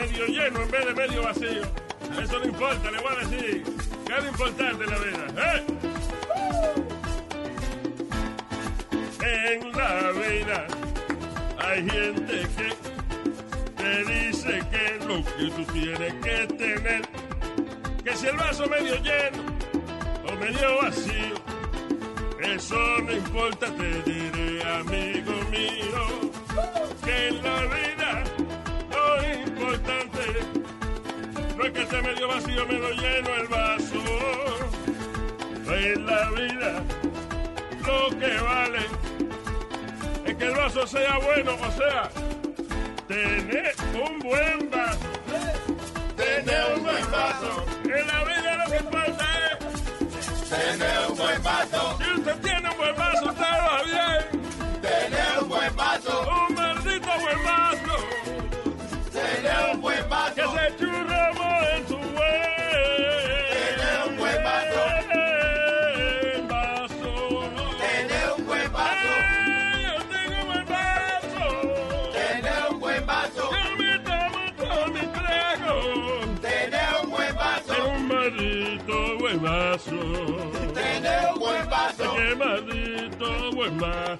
medio lleno en vez de medio vacío. Eso no importa, le voy a decir. ¿Qué es lo importante la vida? ¿eh? En la vida hay gente que te dice que lo que tú tienes que tener, que si el vaso medio lleno o medio vacío, eso no importa, te diré, amigo mío, que en la vida no es que esté medio vacío, medio lleno el vaso. En la vida lo que vale es que el vaso sea bueno, o sea, tener un buen vaso. Tener un buen vaso. En la vida lo que importa es Tener un buen vaso. si usted Qué maldito buen vaso.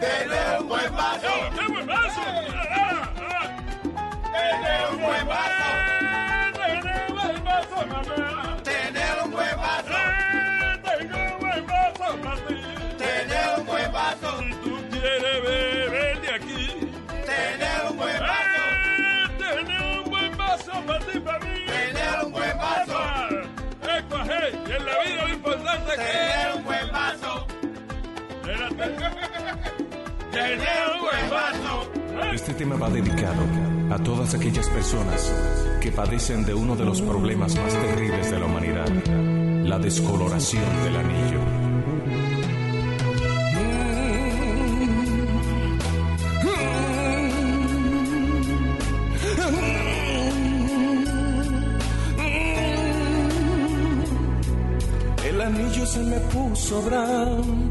Tener un buen vaso. ¡Oh, qué buen vaso! ¡Ah, ah! Tener un buen vaso. ¡Eh, Tener un buen vaso, mamá. Tener un buen vaso. ¡Eh, Tengo un buen vaso para ti. Tener un buen vaso. Si tú quieres beber de aquí. Tener un buen vaso. ¡Eh, Tener un buen vaso para ti, para mí. Tener un buen vaso. ¡Epa! ¡Epa, hey! Y en la vida lo importante es que... Este tema va dedicado a todas aquellas personas que padecen de uno de los problemas más terribles de la humanidad, la descoloración del anillo. El anillo se me puso brown,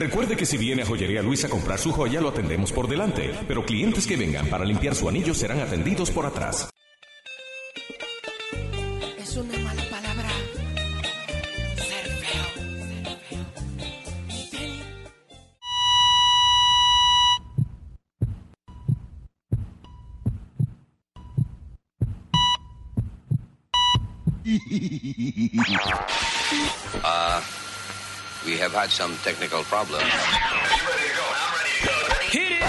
Recuerde que si viene a Joyería Luis a comprar su joya, lo atendemos por delante, pero clientes que vengan para limpiar su anillo serán atendidos por atrás. We have had some technical problems. Hit it!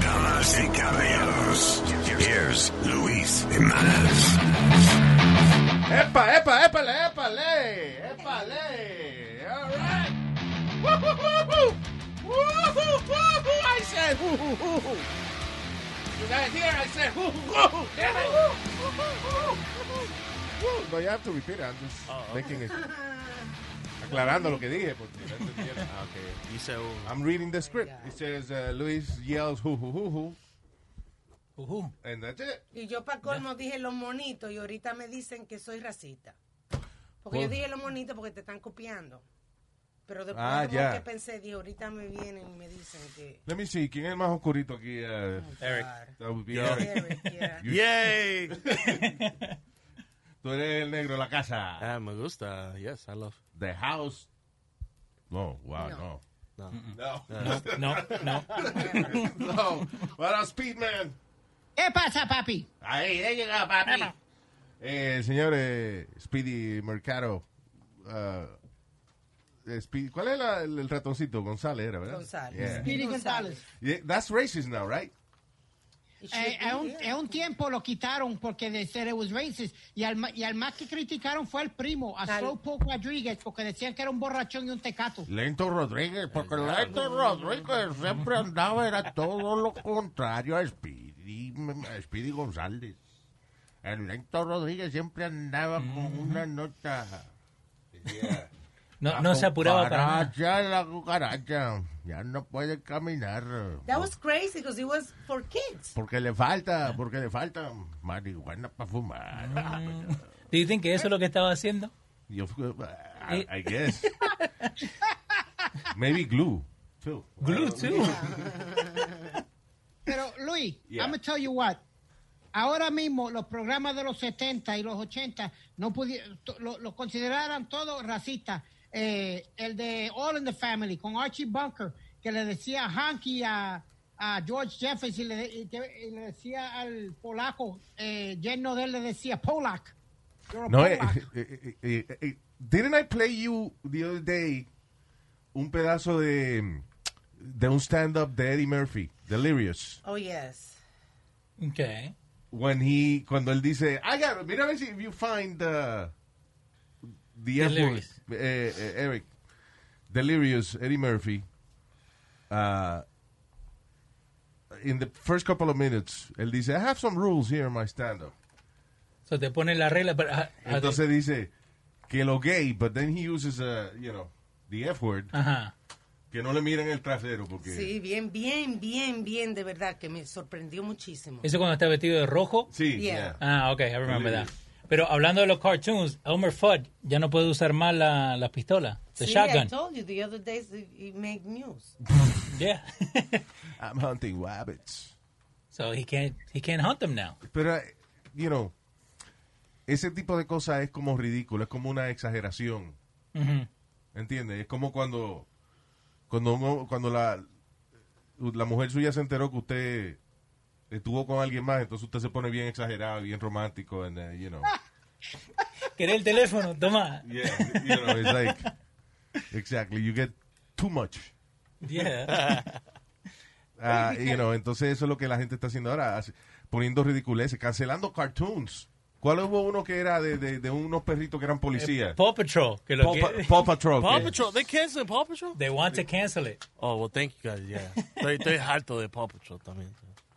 Damas y caballeros, here's Luis Jimenez. ¡Epa, epa, épale, épale! I said woo-hoo-hoo-hoo. You guys hear? I said woo-hoo-hoo. Damn it. Woo-hoo-hoo-hoo. No, you have to repeat it. I'm just making it. Aclarando lo que dije. Porque no entendieron. Ah, okay. Dice un- I'm reading the script. It says uh, Luis yells hoo-hoo-hoo-hoo. Ujú. And that's it. Y yo para colmo dije los monitos y ahorita me dicen que soy racista. Porque yo Por- dije los monitos porque te están copiando. Pero después Ah, como ya. que pensé, dije, ahorita me vienen y me dicen que... Let me see, ¿quién es el más oscurito aquí? Uh, Eric. that would be Yo. Eric. Eric, yeah. Yay! Tú eres el negro de la casa. ah, me gusta. Yes, I love. The house. No, wow, No. no. No. No. No, no. no. What up, Speedman? ¿Qué pasa, papi? Ahí, ya llega, papi. Eh, señor eh, Speedy Mercado. uh, ¿Cuál es la- el, el ratoncito? González era, ¿verdad? González. Yeah. Speedy González. Yeah, that's racist now, right? Eh, un, tiempo lo quitaron porque de ser it was racist y al, ma- y al más que criticaron fue al primo, a Slowpoke Rodriguez, porque decían que era un borrachón y un tecato. Lento Rodríguez, porque Lento Rodríguez siempre andaba, era todo lo contrario a Speedy, a Speedy González. El Lento Rodríguez siempre andaba con una nota. Yeah. No, no se apuraba para nada. cucaracha, la cucaracha. Ya no puede caminar. That was crazy because it was for kids. Porque le falta, porque le falta marihuana para fumar. ¿Do you think que eso es lo que estaba haciendo? Yo, I, I guess. Maybe glue, too. Glue, too. Pero Luis, Yeah. I'm gonna tell you what. Ahora mismo los programas de los 70 y los 80 no pudieron, lo, lo consideraran todos racistas. Eh, el de All in the Family con Archie Bunker que le decía Hanky a, a George Jefferson y le, y que- y le decía al polaco, eh, yerno de él le decía Polak. No, eh, Polak. eh, eh, eh, eh, didn't I play you the other day un pedazo de, de un stand-up de Eddie Murphy, Delirious, Oh, yes. Okay. when he, cuando él dice, I got, mira a ver si if you find uh, the F word, Delirious. eh, eh, Eric, Delirious, Eddie Murphy, uh, in the first couple of minutes, él dice, I have some rules here in my stand-up. So te pone la regla, pero... ah, ah, Entonces dice que lo gay, but then he uses, uh, you know, the F word, Ajá. que no le miren el trasero porque... Sí, bien, bien, bien, bien, de verdad, que me sorprendió muchísimo. ¿Eso cuando está vestido de rojo? Sí, Yeah. yeah. Ah, ok, I remember that. Pero hablando de los cartoons, Elmer Fudd ya no puede usar más la, la pistola, the Sí, I shotgun. told you the other it, it made news. Yeah. I'm hunting rabbits. so he can't, he can't hunt them now. Pero, you know, ese tipo de cosas es como ridículo, es como una exageración. Ujú. ¿Entiendes? Es como cuando cuando uno- cuando la la mujer suya se enteró que usted estuvo con alguien más, entonces usted se pone bien exagerado, bien romántico, and, uh, you know. ¿Querés el teléfono? Toma. Yeah, you know, it's like exactly, you get too much. Yeah. Ah, you know, entonces eso es lo que la gente está haciendo ahora, poniendo ridiculeces, cancelando cartoons. ¿Cuál hubo uno que era de, de, de unos perritos que eran policías? Paw Patrol. Que lo Paw, que- Pa- Paw Patrol. Paw Patrol. They canceled Paw Patrol? They want to cancel it. Oh, well, thank you guys, yeah. Estoy, estoy harto de Paw Patrol también.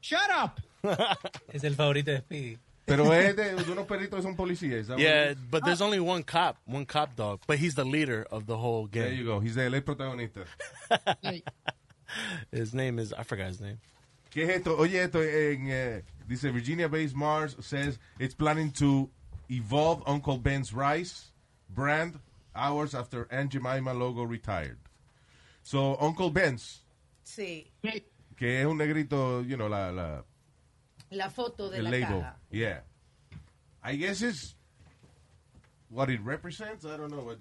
Shut up. Es el favorito de Speedy. Pero es de, de unos perritos que son policías. is that what Yeah, but there's only one cop, one cop dog, but he's the leader of the whole There you go. He's the, él protagonista. His name is, I forgot his name. ¿Qué es esto? Oye, esto en, eh, dice Virginia-based Mars says it's planning to evolve Uncle Ben's rice brand hours after Aunt Jemima logo retired. So Uncle Ben's, Sí, hey, que es un negrito, you know, la, la la foto de la label. caja. Yeah. I guess it's what it represents. I don't know what.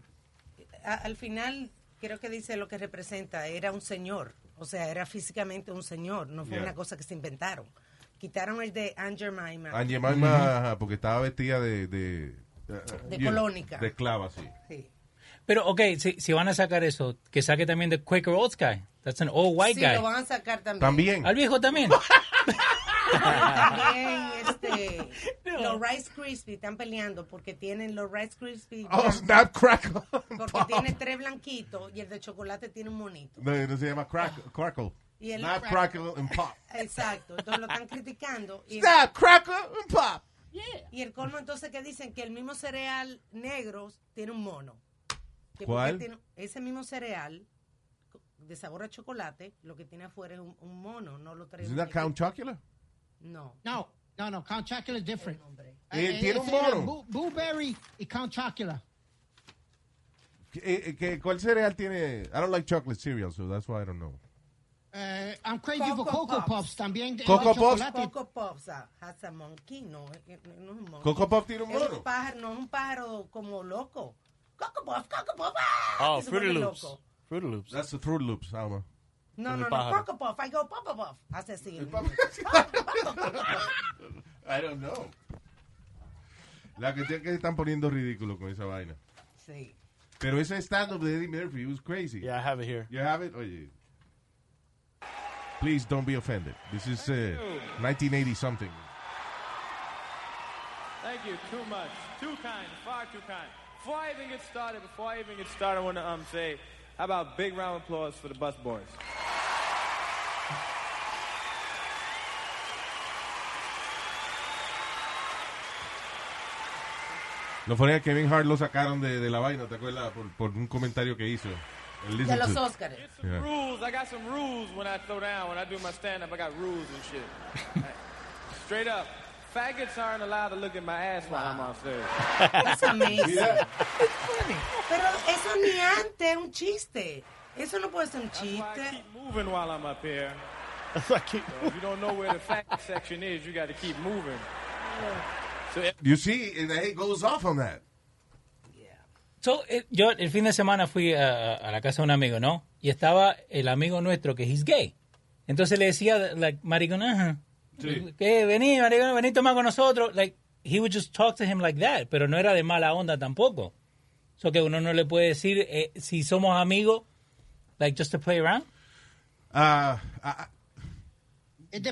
A- al final, creo que dice lo que representa. Era un señor. O sea, era físicamente un señor. No fue Yeah. una cosa que se inventaron. Quitaron el de Aunt Jemima. Aunt Jemima, ajá, porque estaba vestida de de, eh, De know, colónica. de esclava, sí. Sí. Pero, ok, si, si van a sacar eso, que saque también de Quaker Oats Guy. That's an old white Sí, guy. lo van a sacar también. También. Al viejo también. También, este, los Rice Krispies están peleando porque tienen los Rice Krispies. Oh, snap, crackle. porque pop. tiene tres blanquitos y el de chocolate tiene un monito. No, no se llama crack, crackle. Y el Snap, crackle. crackle and pop. Exacto, entonces lo están criticando. Y, Snap, crackle and pop. y el colmo entonces que dicen que el mismo cereal negro tiene un mono. Que ¿Cuál? tiene- ese mismo cereal de sabor a chocolate, lo que tiene afuera es un, un mono, no lo trae. Un that Count. Chocula? No. no, no, no. Count Chocula is different. Eh, Eh, tiene un mono. Blueberry y Count Chocula. Eh, eh, ¿qué- ¿Cuál cereal tiene? I don't like chocolate cereal, so that's why I don't know. Eh, I'm crazy for Coco Cocoa Puffs. Puffs también. Coco chocolate. Coco Pops ah, has a monkey, no, no es un monkey. Coco Puff tiene un Es mono. un pájaro, no es un pájaro como loco. Coco Puff, Coco Puff, ah, Oh, Fruity Loops. loco. Fruity Loops. That's the Fruit Loops, Alma. No, no, no, pájaro. Coco Puff, I go Papa Puff. Hace así. I don't know. La que que están poniendo ridículo con esa vaina. Sí. Pero ese stand-up de Eddie Murphy it was crazy. Yeah, I have it here. You have it? Oye. Please don't be offended. This is uh, 1980 something. Thank you. Too much. Too kind. Far too kind. Before I even get started, before I even get started, I want to um, say, how about big round of applause for the bus boys? Es que Kevin Hart lo sacaron de, de la vaina, ¿te acuerdas? Por, por un comentario que hizo. De los Óscares. Yeah. Rules. I got some rules when I throw down. When I do my stand up, I got rules and shit. Straight up. Faggots aren't allowed to look at my ass while I'm on stage. That's amazing. Yeah. Pero eso ni antes, un chiste. Eso no puede ser un That's why I chiste. keep moving while I'm up here. So if you don't know where the faggot section is, you got to keep moving. So You see, and he goes off on that. So, eh, yo el fin de semana fui a, a la casa de un amigo, ¿no? Y estaba el amigo nuestro que es gay. Entonces le decía, like, maricón, ajá. Sí. Que vení, maricón, vení, toma con nosotros. Like, he would just talk to him like that, pero no era de mala onda tampoco. So que uno no le puede decir, eh, si somos amigos, like, just to play around. Uh, I,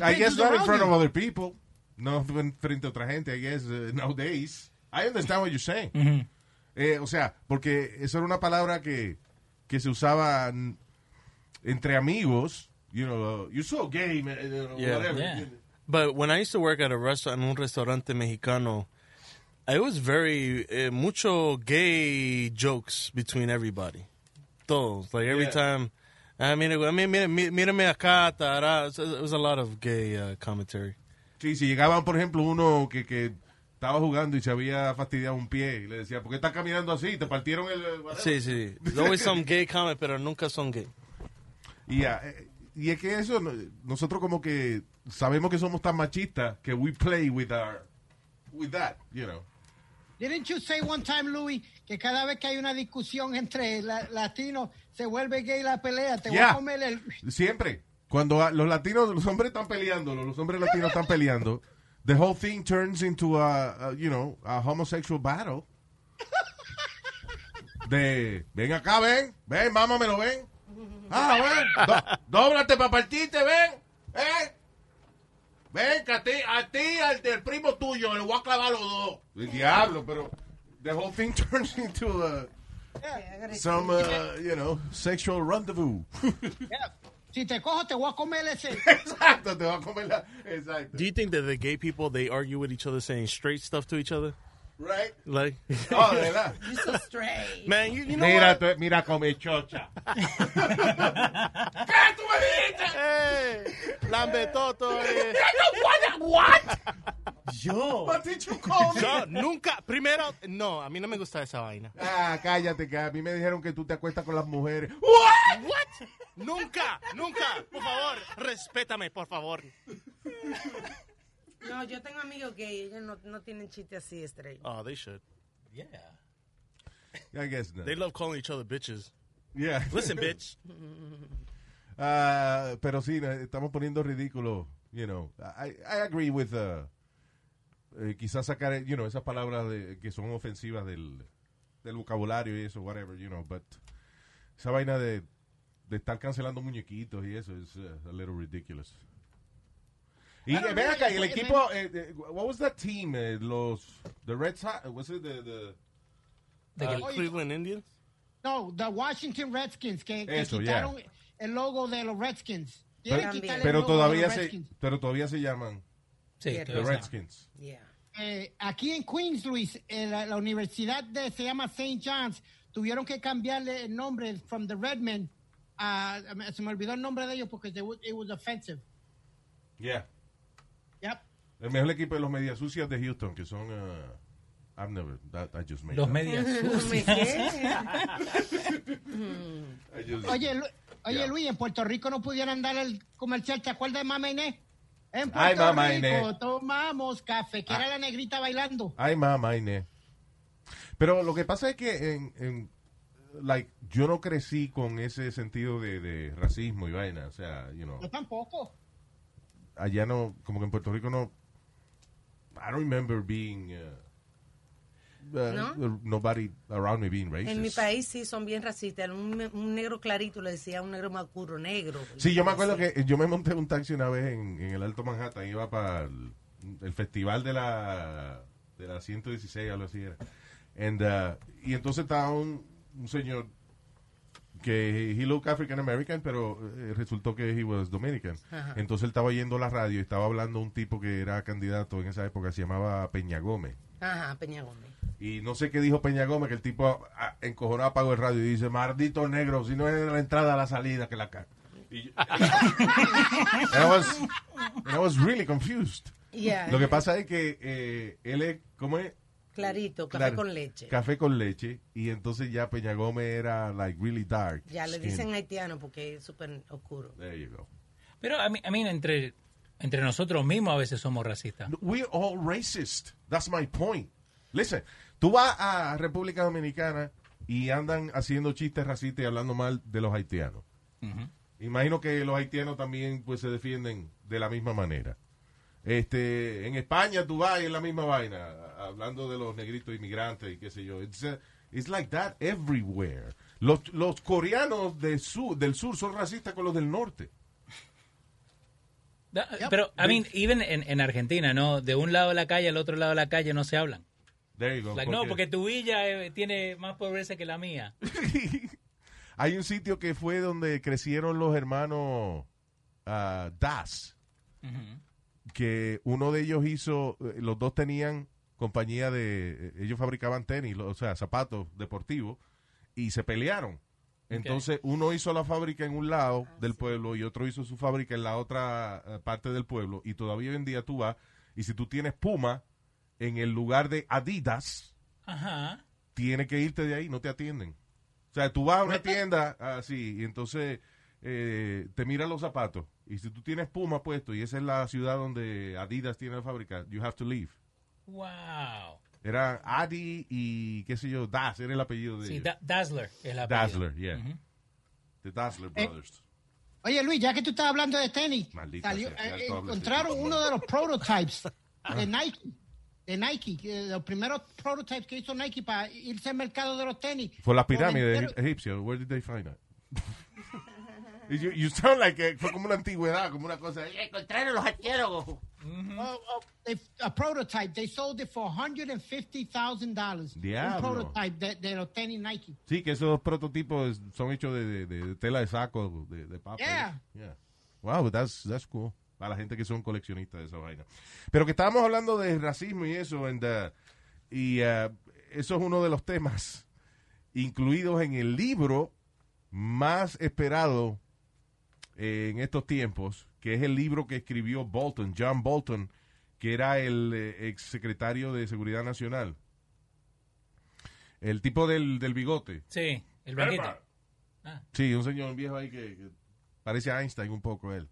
I guess not in front you. of other people. No en frente a otra gente, I guess, uh, nowadays. I understand what you're saying. Ujú. Eh, o sea, porque eso era una palabra que, que se usaba entre amigos. You know, uh, you're so gay, man. you know, Yeah. whatever. But when I used to work at a restaurant, en un restaurante mexicano, it was very, eh, mucho gay jokes between everybody. Todos. Like every Yeah. time, I mean, I mean, mire, mire- mírame acá, tará. It was a lot of gay uh, commentary. Sí, si llegaban, por ejemplo, uno que, que estaba jugando y se había fastidiado un pie y le decía, ¿por qué estás caminando así? ¿Te partieron el...? whatever?" Sí, sí. There's always some gay comment, pero nunca son gay. Y, ya, eh, y es que eso, no- nosotros como que sabemos que somos tan machistas que we play with our, with that, you know. Didn't you say one time, Louis, que cada vez que hay una discusión entre la- latinos se vuelve gay la pelea? Te voy Yeah. a comer el... Siempre. Cuando a- los latinos, los hombres están peleando, los hombres latinos están peleando, the whole thing turns into a, a, you know, a homosexual battle. De, ven acá, ven, ven, mámamelo, ven. Ah, ven, do- dóblate para partirte, ven, ven. Ven, que a ti, a ti, al del primo tuyo, le voy a clavar los dos. El diablo, pero the whole thing turns into a, some, uh, you know, sexual rendezvous. Si te cojo, te voy a comer ese... Exacto, te va a comer la... Exacto. Do you think that the gay people, they argue with each other saying straight stuff to each other? Right? Like, Oh, de verdad. You're so straight. man, you, you know Mira, what? tú- mira come chocha. Hey, lambetoto. Eh. What? Yo. What did you call me? Yo nunca, primero, no, a mí no me gusta esa vaina. Ah, cállate, que a mí me dijeron que tú te acuestas con las mujeres. What? What? Nunca, nunca. Por favor, respétame, por favor. No, yo tengo amigos que ellos no, no tienen chiste así, estrella. Oh, they should. Yeah. I guess not. They love calling each other bitches. Yeah. Listen, bitch. Ah, pero sí, no, estamos poniendo ridículo, you know. I, I agree with, uh, eh, quizás sacar, you know, esas palabras de, que son ofensivas del, del vocabulario y eso, whatever, you know, but esa vaina de, de estar cancelando muñequitos y eso es uh, a little ridiculous. Y eh, ven acá, y el equipo, eh, eh, what was that team? Eh, los, the Red Sox, was it the, the The Uh, Cleveland Indians? No, the Washington Redskins, que, que Eso, quitaron el logo de los Redskins. pero, pero logo de todavía los se, Redskins. pero todavía se llaman Sí, Yeah, the. Redskins. Yeah. Eh, aquí en Queens, Luis, eh, la, la universidad de, se llama St. John's, tuvieron que cambiarle el nombre from the Redmen a, se me olvidó el nombre de ellos porque they it was offensive. Yeah. El mejor equipo de los medias sucias de Houston, que son uh, I've never. That, I just made Los that. medias sucias. Oye, Lu- oye Yeah. Luis, en Puerto Rico no pudieran dar el comercial. ¿Te acuerdas de Mama Inés? En Puerto Ay, Mama Rico Inés. Ah. tomamos café, que era la negrita bailando. Ay, mamá, Inés. Pero lo que pasa es que en, en- like, yo no crecí con ese sentido de, de racismo y vaina. O sea, you know, Yo tampoco. allá no, como que en Puerto Rico no. I don't remember being. uh, uh, ¿No? Nobody around me being racist. En mi país sí son bien racistas. Un, un negro clarito le decía a un negro más oscuro, negro. Sí, yo me acuerdo que yo me monté un taxi una vez en, en el Alto Manhattan, iba para el, el festival de la de la 116, algo así era. And, uh, y entonces estaba un, un señor que he looked African American, pero eh, resultó que he was Dominican. Ajá. Entonces él estaba yendo a la radio y estaba hablando un tipo que era candidato en esa época, se llamaba Peña Gómez. Ajá, Peña Gómez. Y no sé qué dijo Peña Gómez, que el tipo ah, encojonado apagó el radio y dice, maldito negro, si no es la entrada a la salida que la caga. Y yo- I was, I was really confused. Yeah. Lo que pasa es que eh, él es, ¿cómo es? Clarito, café Claro, con leche. Café con leche. Y entonces ya Peña Gómez era like really dark. Ya le skin. dicen haitiano porque es súper oscuro. There you go. Pero a mí, a mí entre, entre nosotros mismos a veces somos racistas. We're all racist. That's my point. Listen, tú vas a República Dominicana y andan haciendo chistes racistas y hablando mal de los haitianos. Imagino que los haitianos también pues se defienden de la misma manera. Este, en España y es la misma vaina, hablando de los negritos inmigrantes y qué sé yo. It's, uh, it's like that everywhere. Los, los coreanos del sur, del sur son racistas con los del norte. Pero, I mean, even en, en Argentina, ¿no? De un lado de la calle al otro lado de la calle no se hablan. There you go. Like, no, porque tu villa eh, tiene más pobreza que la mía. Hay un sitio que fue donde crecieron los hermanos ah, Das, que uno de ellos hizo, eh, los dos tenían compañía de, eh, ellos fabricaban tenis, o sea, zapatos deportivos, y se pelearon. Entonces uno hizo la fábrica en un lado del pueblo y otro hizo su fábrica en la otra eh, parte del pueblo, y todavía hoy en día tú vas, y si tú tienes Puma en el lugar de Adidas, Ajá. tienes que irte de ahí, no te atienden. O sea, tú vas a una tienda así y entonces eh, te miran los zapatos. Y si tú tienes Puma puesto y esa es la ciudad donde Adidas tiene la fábrica, you have to leave. Wow. Era Adi y qué sé yo, Das, era el apellido de Sí, ellos. Da- Dazzler es la Dazzler, yeah. The Dazzler Eh, Brothers. Oye, Luis, ya que tú estás hablando de tenis, Maldita salió- sea, eh, encontraron uno de los prototypes de Nike. De Nike, que los primeros prototypes que hizo Nike para irse al mercado de los tenis. Fue la pirámide egipcia. Where did they find that? You, you sound like eh, fue como una antigüedad, como una cosa. "Eh, Encontraron los arqueólogos. Oh, oh, they- a prototype. They sold it for $150,000. Diablo. Un prototype de, de los tenis Nike. Sí, que esos prototipos son hechos de, de- de tela de saco, de, de papel. Yeah. Yeah. Wow, that's, that's cool. Para la gente que son coleccionistas de esa vaina. Pero que estábamos hablando de racismo y eso, and, uh, y uh, eso es uno de los temas incluidos en el libro más esperado eh, en estos tiempos, que es el libro que escribió Bolton, John Bolton, que era el eh, ex secretario de Seguridad Nacional. El tipo del, del bigote. Sí, el blanquito. Sí, un señor viejo ahí que, que parece Einstein un poco él.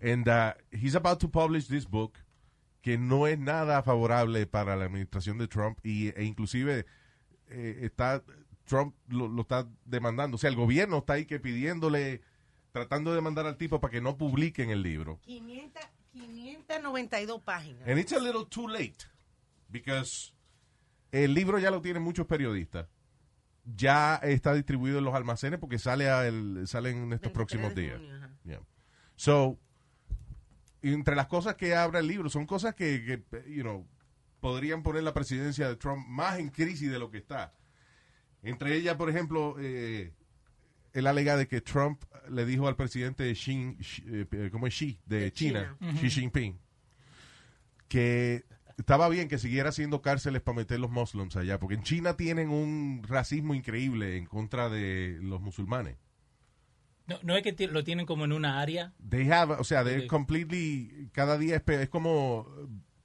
And uh, he's about to publish this book que no es nada favorable para la administración de Trump y, e inclusive eh, está Trump lo, lo está demandando. O sea, el gobierno está ahí que pidiéndole, tratando de demandar al tipo para que no publiquen el libro. 500, 592 páginas. And it's a little too late because el libro ya lo tienen muchos periodistas. Ya está distribuido en los almacenes porque sale a el, sale en estos 23 próximos días. junio. Yeah. So, entre las cosas que habla el libro son cosas que, que, you know, podrían poner la presidencia de Trump más en crisis de lo que está. Entre ellas, por ejemplo, eh, él alega de que Trump le dijo al presidente Xi, Xi- eh, ¿cómo es Xi? De, China, China. Xi Jinping, que estaba bien que siguiera haciendo cárceles para meter los muslims allá, porque en China tienen un racismo increíble en contra de los musulmanes. No, no es que lo tienen como en una área. They have, o sea, they're completely, cada día es, es como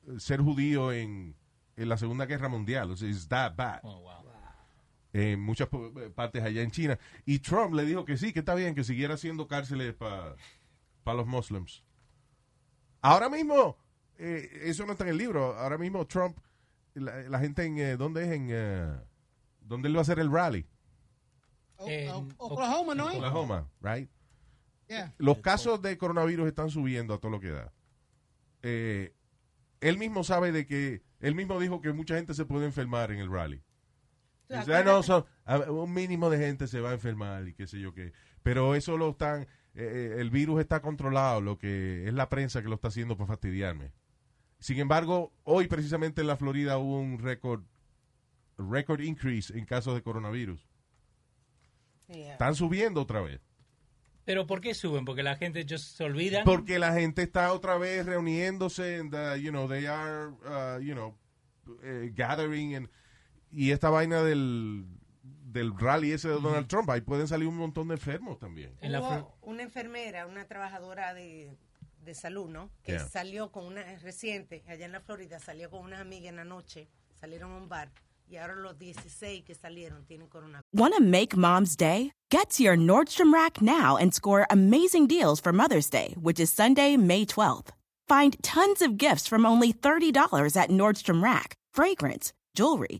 eh, ser judío en, en la Segunda Guerra Mundial. O sea, it's that bad. En muchas po- partes allá en China. Y Trump le dijo que sí, que está bien, que siguiera haciendo cárceles para los muslims. Ahora mismo, eh, eso no está en el libro. Ahora mismo Trump, la, la gente en, eh, ¿dónde es? En, eh, ¿dónde él va a hacer el rally? En Oklahoma, ¿no? es? Oklahoma, right? Yeah. Los casos de coronavirus están subiendo a todo lo que da. Eh, él mismo sabe de que, él mismo dijo que mucha gente se puede enfermar en el rally. "Ah, no, son- un mínimo de gente se va a enfermar y qué sé yo qué. Pero eso lo están, eh, eh, el virus está controlado, lo que es la prensa que lo está haciendo para fastidiarme. Sin embargo, hoy precisamente en la Florida hubo un récord, record increase en casos de coronavirus. Yeah. Están subiendo otra vez. Pero ¿por qué suben? Porque la gente just se olvida. Porque la gente está otra vez reuniéndose, and, uh, you know, they are, uh, you know, eh, gathering, and- y esta vaina del, del rally ese de Donald Trump, ahí pueden salir un montón de enfermos también. Hubo una enfermera, una trabajadora de, de salud, ¿no? Que Yeah. salió con una reciente, allá en la Florida, salió con unas amigas en la noche, salieron a un bar y ahora los 16 que salieron tienen coronavirus. Want to make mom's day? Get to your Nordstrom Rack now and score amazing deals for Mother's Day, which is Sunday, May 12th. Find tons of gifts from only $30 at Nordstrom Rack fragrance, jewelry,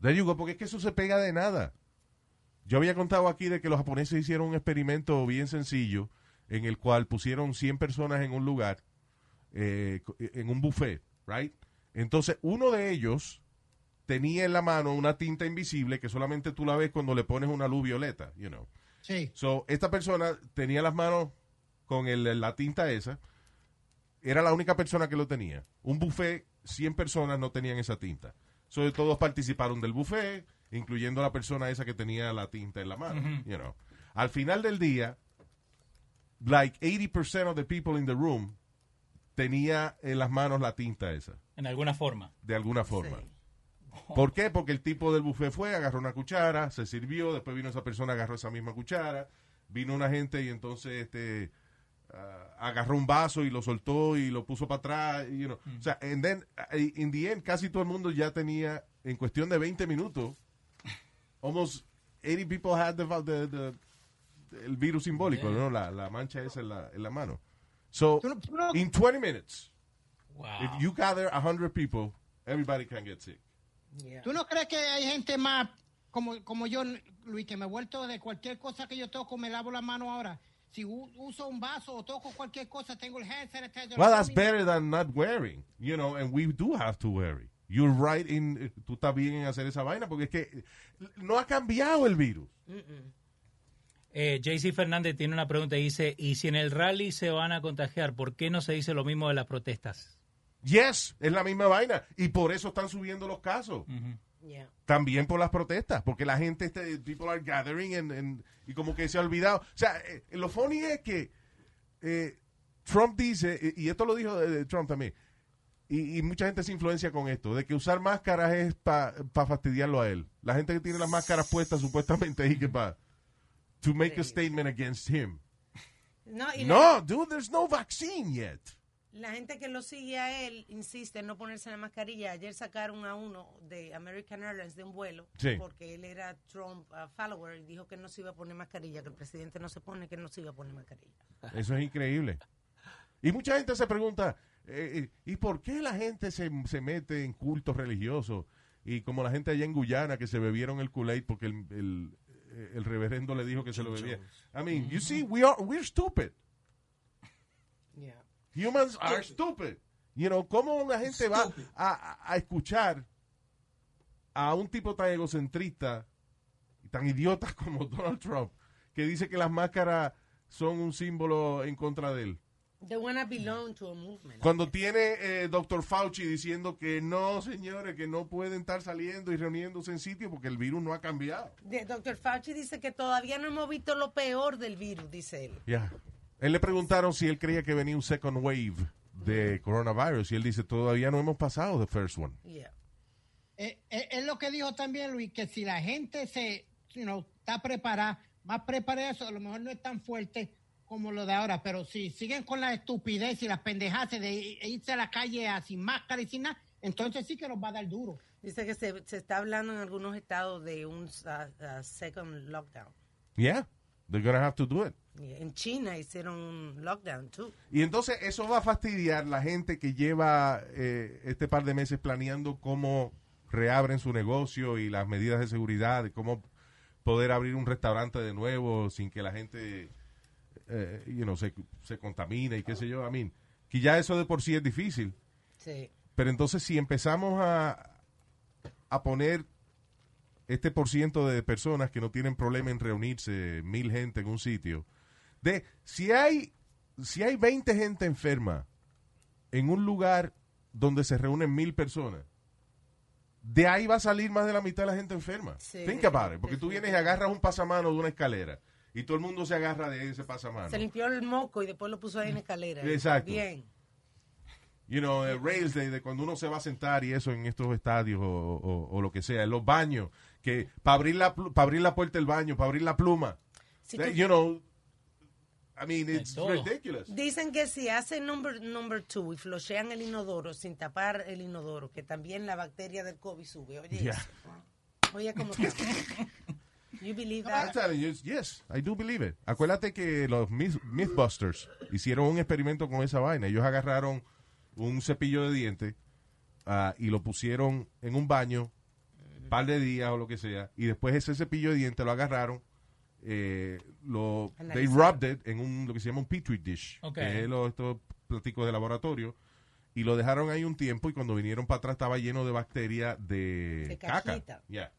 There you go, porque es que eso se pega de nada. Yo había contado aquí de que los japoneses hicieron un experimento bien sencillo en el cual pusieron 100 personas en un lugar, eh, co- en un buffet, right? Entonces, uno de ellos tenía en la mano una tinta invisible que solamente tú la ves cuando le pones una luz violeta, you know. Sí. So, esta persona tenía las manos con el- la tinta esa. Era la única persona que lo tenía. Un buffet, 100 personas no tenían esa tinta. So, todos participaron del buffet, incluyendo la persona esa que tenía la tinta en la mano. You know. Al final del día, like 80% of the people in the room tenía en las manos la tinta esa, En alguna forma. de alguna forma. ¿Por qué? Porque el tipo del buffet fue, agarró una cuchara, se sirvió, después vino esa persona, agarró esa misma cuchara, vino una gente y entonces este ah, agarró un vaso y lo soltó y lo puso para atrás, you know. O sea, and then, eh, in the end, casi todo el mundo ya tenía, en cuestión de 20 minutos, almost 80 people had the, the- the- el virus simbólico, ¿no? La, la mancha esa en la, en la mano. So, in 20 minutes, if you gather 100 people, everybody can get sick. ¿Tú no crees que hay gente más como, como yo, Luis, que me he vuelto de cualquier cosa que yo toco, me lavo la mano ahora? Si uso un vaso o toco cualquier cosa, tengo el hand sanitizer. Well, that's better than not wearing, you know, and we do have to wear it. You're right in, tú estás bien en hacer esa vaina porque es que no ha cambiado el virus. Eh, JC Fernández tiene una pregunta y dice, ¿y si en el rally se van a contagiar, por qué no se dice lo mismo de las protestas? Yes, es la misma vaina y por eso están subiendo los casos. También por las protestas, porque la gente, este, people are gathering and- and- y como que se ha olvidado. O sea, eh, lo funny es que eh, Trump dice, y y esto lo dijo eh, Trump también, y, y mucha gente se influencia con esto, de que usar máscaras es para fastidiarlo a él. La gente que tiene las máscaras puestas supuestamente es que para to make a statement against him. No, y dude, there's no vaccine yet. La gente que lo sigue a él insiste en no ponerse la mascarilla. Ayer sacaron a uno de American Airlines de un vuelo Sí. porque él era Trump uh, follower y dijo que no se iba a poner mascarilla, que el presidente no se pone, que no se iba a poner mascarilla. Eso es increíble. Y mucha gente se pregunta, eh, eh, ¿y por qué la gente se, se mete en cultos religiosos? Y como la gente allá en Guyana que se bebieron el Kool-Aid porque el, el, eh, el reverendo le dijo que se lo bebía. I mean, you see, we are, we're stupid. Humans are stupid. You know, ¿cómo la gente va a, a- escuchar a un tipo tan egocentrista y tan idiota como Donald Trump que dice que las máscaras son un símbolo en contra de él? They wanna belong to a movement. Cuando tiene eh, Dr. Fauci diciendo que no, señores, que no pueden estar saliendo y reuniéndose en sitios porque el virus no ha cambiado. De- Dr. Fauci dice que todavía no hemos visto lo peor del virus, dice él. Ya. Él le preguntaron si él creía que venía un second wave de coronavirus y él dice, todavía no hemos pasado the first one. Yeah. Eh, eh, es lo que dijo también Luis, que si la gente se, you know, está preparada, más preparada eso, a lo mejor no es tan fuerte como lo de ahora, pero si siguen con la estupidez y las pendejadas de irse a la calle a- sin máscara y sin nada, entonces sí que nos va a dar duro. Dice que se, se está hablando en algunos estados de un uh, uh, second lockdown. Yeah, they're gonna have to do it. Yeah, En China hicieron un lockdown, too. Y entonces eso va a fastidiar la gente que lleva eh, este par de meses planeando cómo reabren su negocio y las medidas de seguridad, y cómo poder abrir un restaurante de nuevo sin que la gente eh, you know, se, se contamine y qué sé yo. I mean, que ya eso de por sí es difícil. Sí. Pero entonces si empezamos a, a poner este por ciento de personas que no tienen problema en reunirse, mil gente en un sitio, de si hay, si hay 20 gente enferma en un lugar donde se reúnen mil personas, de ahí va a salir más de la mitad de la gente enferma. Sí. Think about it, porque tú vienes y agarras un pasamano de una escalera y todo el mundo se agarra de ese pasamano. Se limpió el moco y después lo puso ahí en la escalera. Exacto. Bien. you know, el rails de, de cuando uno se va a sentar y eso en estos estadios o, o- o lo que sea, en los baños, que para abrir la para abrir la puerta del baño, para abrir la pluma, Si that, tú- you know, I mean, it's ridiculous. Dicen que si hacen number, number two y flochean el inodoro sin tapar el inodoro, que también la bacteria del COVID sube. Oye, Yeah. eso. Oye, ¿cómo está? You believe I'm that? telling you, yes, I do believe it. Acuérdate que los Myth- Mythbusters hicieron un experimento con esa vaina. Ellos agarraron un cepillo de dientes ah, y lo pusieron en un baño, par de días o lo que sea, y después ese cepillo de dientes lo agarraron, eh, lo, they rubbed it en un, lo que se llama un petri dish, que es lo- estos platicos de laboratorio, y lo dejaron ahí un tiempo y cuando vinieron para atrás estaba lleno de bacterias de, De caca. Yeah.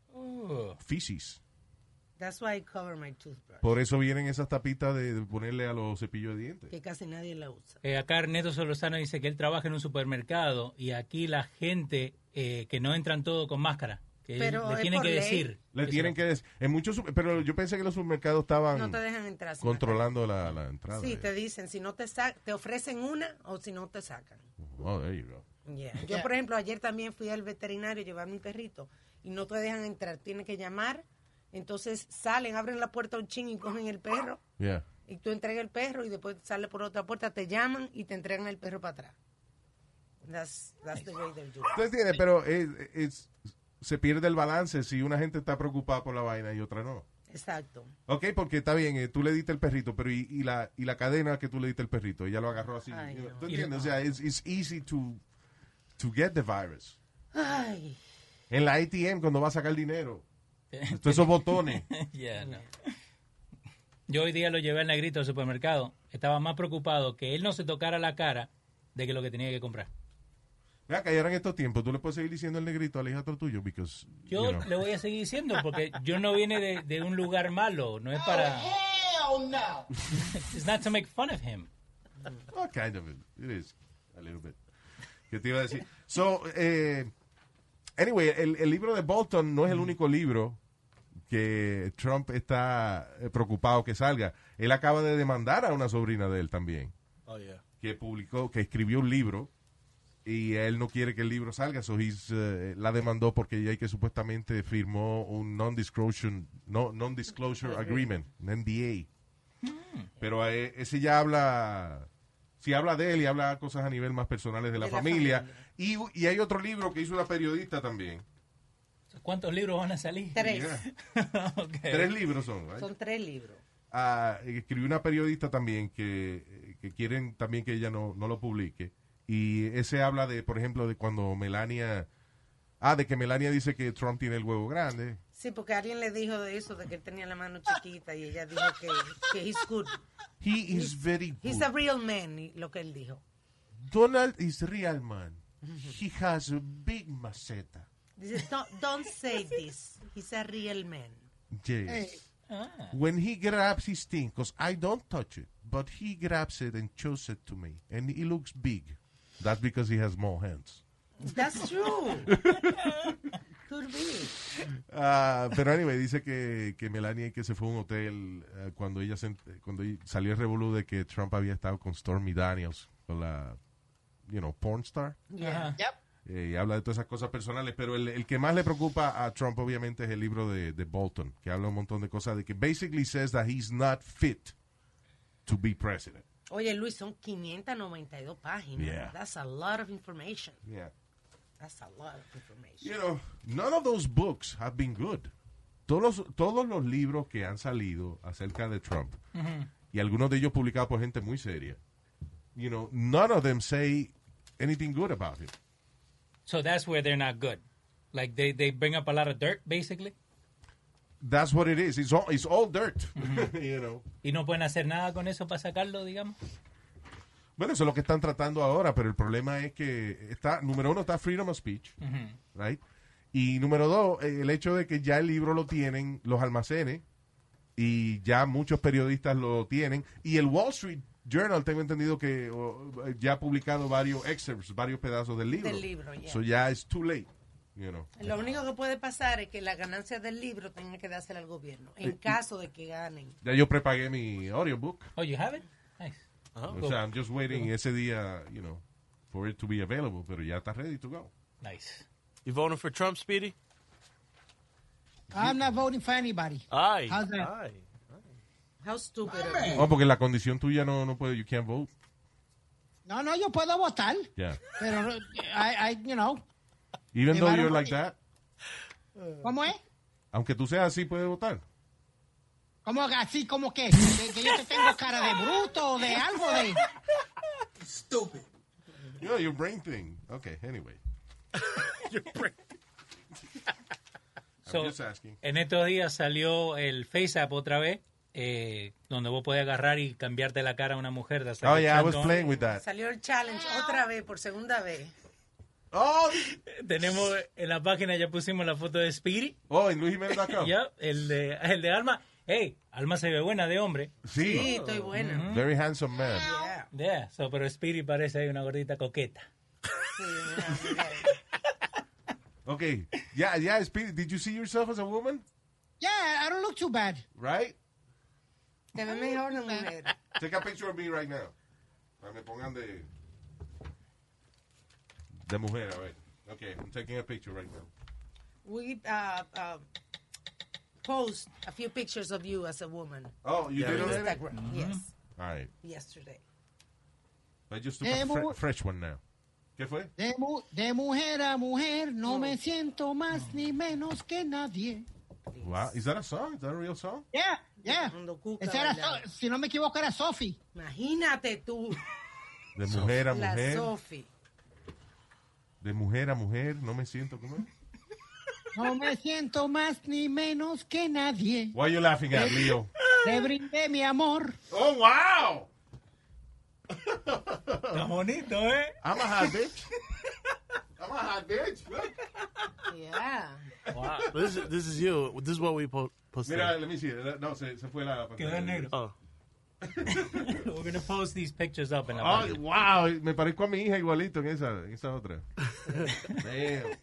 Feces. That's why I cover my toothbrush. Por eso vienen esas tapitas de, de ponerle a los cepillos de dientes. Que casi nadie la usa. Eh, acá Ernesto Solozano dice que él trabaja en un supermercado y aquí la gente eh, que no entran todo con máscara. Que Pero le tienen que ley. decir. Le que tienen que decir. En muchos, pero yo pensé que los supermercados estaban No te dejan entrar sin controlando la, la entrada. Sí, te dicen, si no te te ofrecen una o si no te sacan. Oh, there you go. Yeah. Yo, por ejemplo, ayer también fui al veterinario a llevar mi perrito y no te dejan entrar. Tienes que llamar. Entonces salen, abren la puerta un ching y cogen el perro. Yeah. Y tú entregas el perro y después sale por otra puerta, te llaman y te entregan el perro para atrás. That's, that's the way they're doing. ¿Tú entiendes? Pero es- es- se pierde el balance si una gente está preocupada por la vaina y otra no. Exacto. Ok, porque está bien, eh, tú le diste el perrito, pero y, y la, y la cadena que tú le diste el perrito, ella lo agarró así. Ay, no. ¿Tú entiendes? O sea, it's, it's easy to, to get the virus. Ay. En la ATM, cuando va a sacar dinero. Todos esos botones. Yeah, no. Yo hoy día lo llevé al negrito al supermercado. Estaba más preocupado que él no se tocara la cara de que lo que tenía que comprar. Vea que ya eran estos tiempos. Tú le puedes seguir diciendo el negrito al hijo tuyo, because, Yo you know. le voy a seguir diciendo porque yo no viene de, de un lugar malo. No es para. Hell no. It's not to make fun of him. Oh, kind of it. It is. A little bit. ¿Qué te iba a decir? So, eh, anyway, el, el libro de Bolton no es el único libro que Trump está eh, preocupado que salga. Él acaba de demandar a una sobrina de él también, Oh, yeah. que publicó, que escribió un libro y él no quiere que el libro salga, so he's, eh, la demandó porque ella que supuestamente firmó un non-disclosure no, non -disclosure agreement, un NDA. Pero eh, ese ya habla, si habla de él y habla cosas a nivel más personales de la, De la familia. Y, y hay otro libro que hizo una periodista también. ¿Cuántos libros van a salir? Tres. Tres libros son. right? Son tres libros. Ah, escribió una periodista también que, que quieren también que ella no, no lo publique. Y ese habla de, por ejemplo, de cuando Melania... Ah, de que Melania dice que Trump tiene el huevo grande. Sí, porque alguien le dijo de eso, de que él tenía la mano chiquita y ella dijo que, que he's good. He is very He's good. a real man, lo que él dijo. Donald is real man. He has a big maceta. Dice, don't, don't say this. He's a real man. Yes. Ah. When he grabs his thing, because I don't touch it, but he grabs it and shows it to me, and he looks big. That's because he has small hands. That's true. Could be. Ah, pero anyway, dice que, que Melania que se fue a un hotel eh, cuando ella se cuando salió el revolú de que Trump había estado con Stormy Daniels, con la, you know, porn star. Yeah. Eh, y habla de todas esas cosas personales, pero el, el que más le preocupa a Trump obviamente es el libro de, de Bolton, que habla un montón de cosas de que basically says that he's not fit to be president. Oye, Luis, son 592 páginas. Yeah. That's a lot of information. Yeah. That's a lot of information. You know, none of those books have been good. Todos los, todos los libros que han salido acerca de Trump, Ujú. y algunos de ellos publicados por gente muy seria, you know, none of them say anything good about him. So that's where they're not good. Like they, they bring up a lot of dirt, basically. That's what it is. It's all, it's all dirt. you know. Y no pueden hacer nada con eso para sacarlo, digamos. Bueno, eso es lo que están tratando ahora, pero el problema es que está, número uno, está freedom of speech, right? Y número dos, eh, el hecho de que ya el libro lo tienen los almacenes y ya muchos periodistas lo tienen y el Wall Street Journal tengo entendido que eh, ya ha publicado varios excerpts, varios pedazos del libro. Del libro, yeah. So ya es too late, you know. Lo único que puede pasar es que la ganancia del libro tenga que dársela al gobierno, en Eh, caso de que ganen. Ya yo prepagué mi audiobook. Oh, you have it? Nice. O sea, I'm just waiting ese día, you know, for it to be available, pero ya está ready to go. Nice. You voting for Trump, Speedy? I'm not voting for anybody. Aye. How's that? Aye. How stupid of you. Oh, porque la condición tuya no, no puede, you can't vote. No, no, yo puedo votar, Yeah. pero I, I, you know, Even though you're like that, ¿cómo es? aunque tú seas así, puedes votar. ¿Cómo así, como que? ¿Que, que yo te tengo cara de bruto o de algo de... Stupid. Yeah, your brain thing. Okay, anyway. So, I'm just asking. en estos días salió el FaceApp otra vez, eh, donde vos podés agarrar y cambiarte la cara a una mujer. Like Oh, yeah, I was playing with that. Salió el challenge otra vez, por segunda vez. Oh, Tenemos en la página, ya pusimos la foto de Speedy. Oh, en luisjimenez.com. Ya, el de, el de Alma. Hey, Alma se ve buena de hombre. Sí. Sí, estoy buena. Very handsome man. Yeah. Yeah, so, pero Speedy parece ahí una gordita coqueta. Sí. Okay. Yeah, yeah, Speedy, did you see yourself as a woman? Yeah, I don't look too bad. Right? Te ve mejor mujer. Take a picture of me right now. Para me pongan de... De mujer, a ver. Okay, I'm taking a picture right now. We uh, uh, post a few pictures of you as a woman. Oh, you on did already? Instagram. Yes, All right. yesterday. I just took a fre- fresh one now. ¿Qué fue? De, mu- de mujer a mujer no me siento más ni menos que nadie. Wow. Is that a song? Is that a real song? Yeah, yeah. Esa era. So- si no me equivoco, era Sophie. Imagínate tú, De mujer a la mujer. Sophie. De mujer a mujer. No me siento como... No me siento más ni menos que nadie. Why are you laughing at, Leo? Le brindé mi amor. Oh, wow. Está bonito, ¿eh? I'm a hot bitch. I'm a hot bitch. Yeah. Wow. this, is, this is you. This is what we po- posted. Mira, let me see. No, se, se fue la Quedó en negro. Oh. We're gonna post these pictures up in la Oh, wow, me parezco a mi hija igualito en esa, en esa otra. Damn.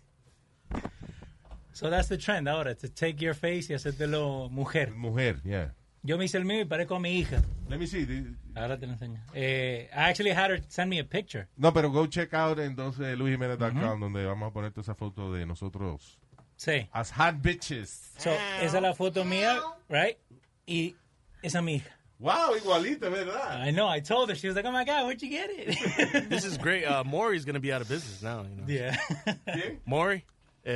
So that's the trend ahora, to take your face y hacértelo mujer. Mujer, yeah. Yo me hice el mío y parezco a mi hija. Let me see. Ahora te lo enseño. Eh, I actually had her send me a picture. No, pero go check out entonces luisjimenez.com donde vamos a poner toda esa foto de nosotros Sí. as hot bitches. So, esa es la foto mía, right? Y esa es mi hija. Wow, igualito, ¿verdad? I know, I told her. She was like, oh my God, where'd you get it? This is great. Uh, Maury's going to be out of business now. You know? yeah. Maury, uh,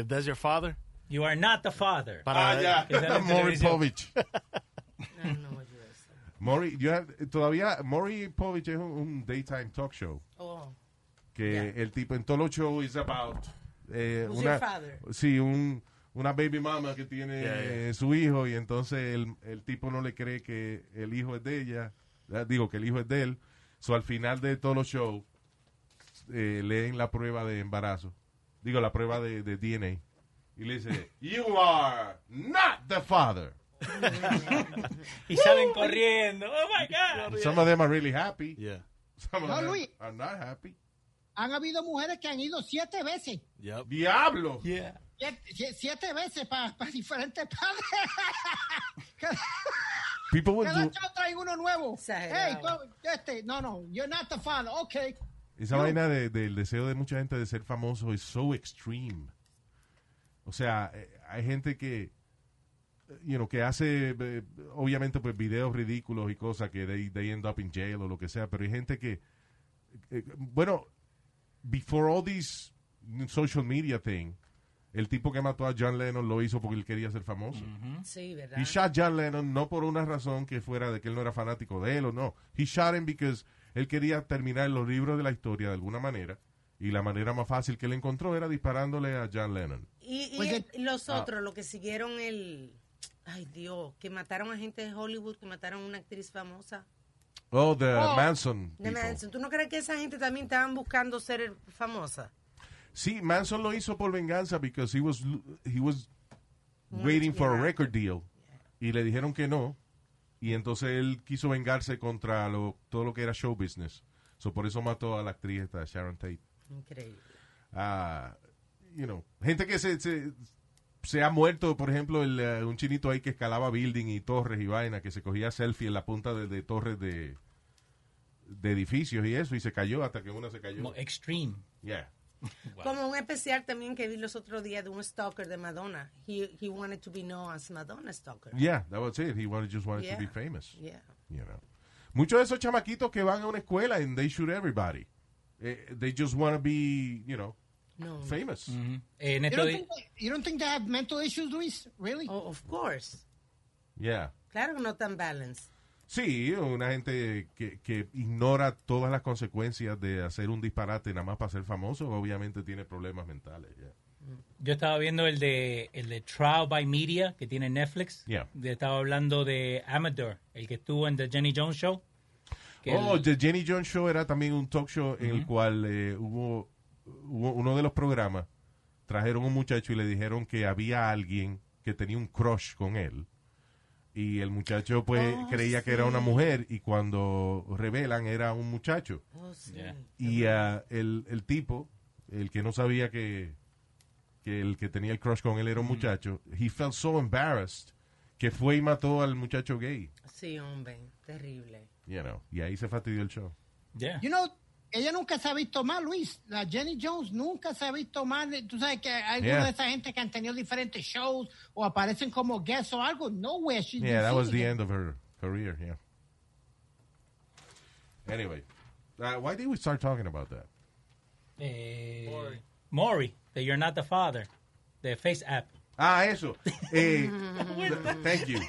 if that's your father. You are not the father. Para, Ah, ya. Esa es la Maury televisión. Povich. No, no, yo eso. Maury, you have- todavía, Maury Povich es un, un daytime talk show. Oh, que Yeah. el tipo en todos los shows is about eh, Who's una, your father? sí, un, una baby mama que tiene Yeah, yeah. su hijo y entonces el, el tipo no le cree que el hijo es de ella, digo que el hijo es de él, so al final de todos los shows eh, leen la prueba de embarazo, digo la prueba de, de DNA y le dice, you are not the father. y salen corriendo. Oh my God. Some of them are really happy. Yeah. Some of No, them Luis. are not happy. Han habido mujeres que han ido siete veces. Yep. Diablo. Yeah. Siete, sie- siete veces para diferentes padres. People would cada do, show trae uno nuevo. Hey, tú- este, no, no, you're not the father. Okay. esa vaina de- del deseo de mucha gente de ser famoso es so extreme. O sea, eh, hay gente que, you know, que hace, eh, obviamente, pues videos ridículos y cosas que they, they end up in jail o lo que sea, pero hay gente que, eh, bueno, before all this social media thing, el tipo que mató a John Lennon lo hizo porque él quería ser famoso. Sí, ¿verdad? He shot John Lennon no por una razón que fuera de que él no era fanático de él o no. He shot him because él quería terminar los libros de la historia de alguna manera y la manera más fácil que él encontró era disparándole a John Lennon. Y, y Pues el- el- los Ah. otros, los que siguieron el... Ay, Dios, que mataron a gente de Hollywood, que mataron a una actriz famosa. Oh, the Oh, Manson. De. Manson. ¿Tú no crees que esa gente también estaban buscando ser famosa? Sí, Manson lo hizo por venganza because he was he was waiting for a record deal y le dijeron que no y entonces él quiso vengarse contra lo, todo lo que era show business. So por eso mató a la actriz esta Sharon Tate. Increíble. Ah, you know, gente que se, se, se ha muerto, por ejemplo, el, eh, un chinito ahí que escalaba building y torres y vaina, que se cogía selfie en la punta de, de torres de, de edificios y eso, y se cayó hasta que una se cayó. Como extreme. Yeah. Como un especial también que vi los otros días de un stalker de Madonna. He, he wanted to be known as Madonna stalker. Yeah, that was it. He wanted, just wanted Yeah. to be famous. Yeah. You know. Muchos de esos chamaquitos que van a una escuela and they shoot everybody. Eh, they just want to be, you know, No. famous. You don't, think they, you don't think they have mental issues, Luis? Really? Oh, of course. Yeah. Claro que no tan balanced. Sí, una gente que, que ignora todas las consecuencias de hacer un disparate nada más para ser famoso, obviamente tiene problemas mentales. yeah. Yo estaba viendo el de el de Trial by Media que tiene Netflix. Yeah. De- Estaba hablando de Amador, el que estuvo en The Jenny Jones Show. Oh, el- The Jenny Jones Show era también un talk show en el cual eh, hubo uno de los programas, trajeron un muchacho y le dijeron que había alguien que tenía un crush con él. Y el muchacho pues Oh, creía que era una mujer y cuando revelan era un muchacho. Oh, sí. Yeah. Y ah, el, el tipo, el que no sabía que, que el que tenía el crush con él era un muchacho, he felt so embarrassed que fue y mató al muchacho gay. Sí, hombre. Terrible. You know, y ahí se fastidió el show. Yeah. You know, ella nunca se ha visto mal, Luis. La Jenny Jones nunca se ha visto mal. Tú sabes que hay Yeah. alguna de esa gente que han tenido diferentes shows o aparecen como guests o algo. Nowhere she's Yeah, that was the end of her career, yeah. Anyway, uh, why did we start talking about that? Eh, Maury, that you're not the father. The Face app. Ah, eso. Eh, thank you.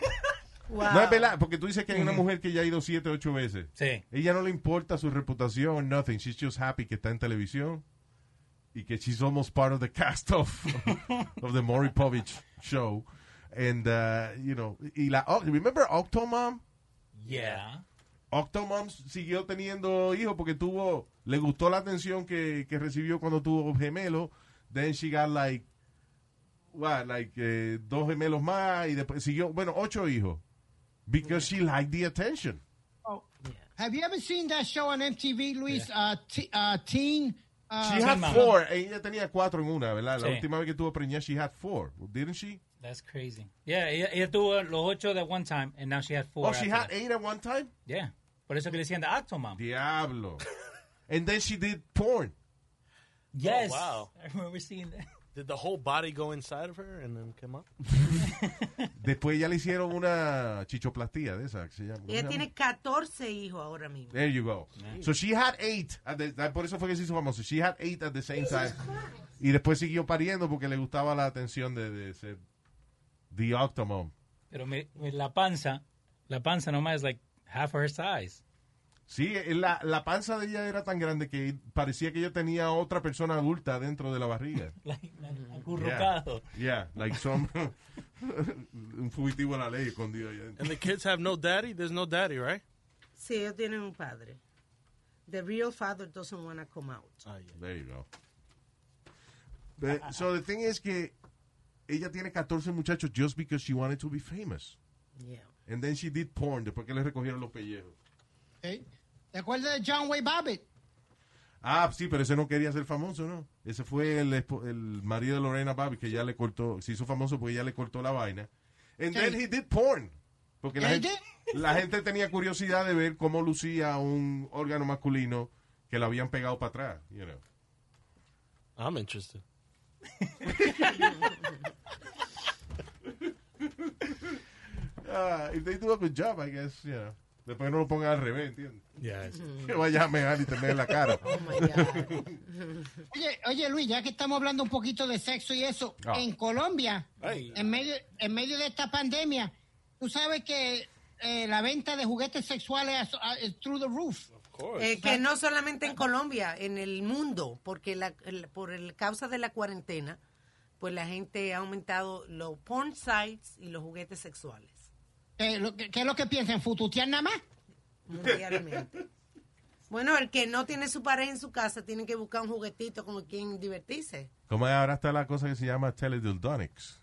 Wow. No es verdad, porque tú dices que hay una mujer que ya ha ido siete, ocho veces. Sí. Ella no le importa su reputación, nothing. She's just happy que está en televisión y que she's almost part of the cast of, of the Maury Povich show. And, uh, you know, y la, oh, remember Octomom? Yeah. Octomom siguió teniendo hijos porque tuvo, le gustó la atención que, que recibió cuando tuvo gemelo. Then she got like, what, like eh, dos gemelos más y después siguió, bueno, ocho hijos. Because she liked the attention. Oh. yeah. Have you ever seen that show on MTV, Luis? Uh, t- uh, teen. Uh, She had four. Ella tenía cuatro en una, ¿verdad? La Sí. última vez que tuvo preñada, she had four. Didn't she? That's crazy. Yeah, ella, ella tuvo los ocho at one time, and now she had four. Oh, she had that. eight at one time? Yeah. Por eso que le decían the Octomom. Diablo. and then she did porn. Yes. wow. I remember seeing that. Did the whole body go inside of her and then come up? Después ya le hicieron una chichoplastía de esa que se llama. ¿cómo se Ella tiene 14 hijos ahora mismo. There you go. So she had eight. At the- por eso fue que se hizo famoso. She had eight at the same time. Y después siguió pariendo porque le gustaba la atención de, de ser the octomom. Pero me- me- la panza, la panza nomás es like half her size. Sí, eh, la, la panza de ella era tan grande que parecía que ella tenía otra persona adulta dentro de la barriga. Like, like, acurrucado. Yeah, like some un fugitivo de la ley escondido allá. And the kids have no daddy? There's no daddy, right? Sí, ellos tienen un padre. The real father doesn't want to come out. There you go. But, so the thing is que ella tiene 14 muchachos just because she wanted to be famous. And then she did porn después que le recogieron los pellejos. ¿Eh? ¿Te acuerdas de John Wayne Babbitt? Ah, sí, pero ese no quería ser famoso, ¿no? Ese fue el, el marido de Lorena Bobbitt que ya le cortó, se hizo famoso porque ya le cortó la vaina. And Sí. then he did porn. Porque la gente, la gente tenía curiosidad de ver cómo lucía un órgano masculino que lo habían pegado para atrás, you know. I'm interested. Ah, if they do a good job, I guess, you know. Después no lo pongan al revés, ¿entiendes? Yeah. Que vaya a mear y te mea en la cara. Oye, oye, Luis, ya que estamos hablando un poquito de sexo y eso, Ah. en Colombia, Ay. en medio, en medio de esta pandemia, tú sabes que eh, la venta de juguetes sexuales es, es through the roof. Eh, que no solamente en Colombia, en el mundo, porque la, el- por el causa de la cuarentena, pues la gente ha aumentado los porn sites y los juguetes sexuales Eh, lo ¿Qué es lo que piensan? ¿Fututear nada más? mundialmente. bueno, el que no tiene su pareja en su casa tiene que buscar un juguetito con quien divertirse. Como ahora está la cosa que se llama teledildonics.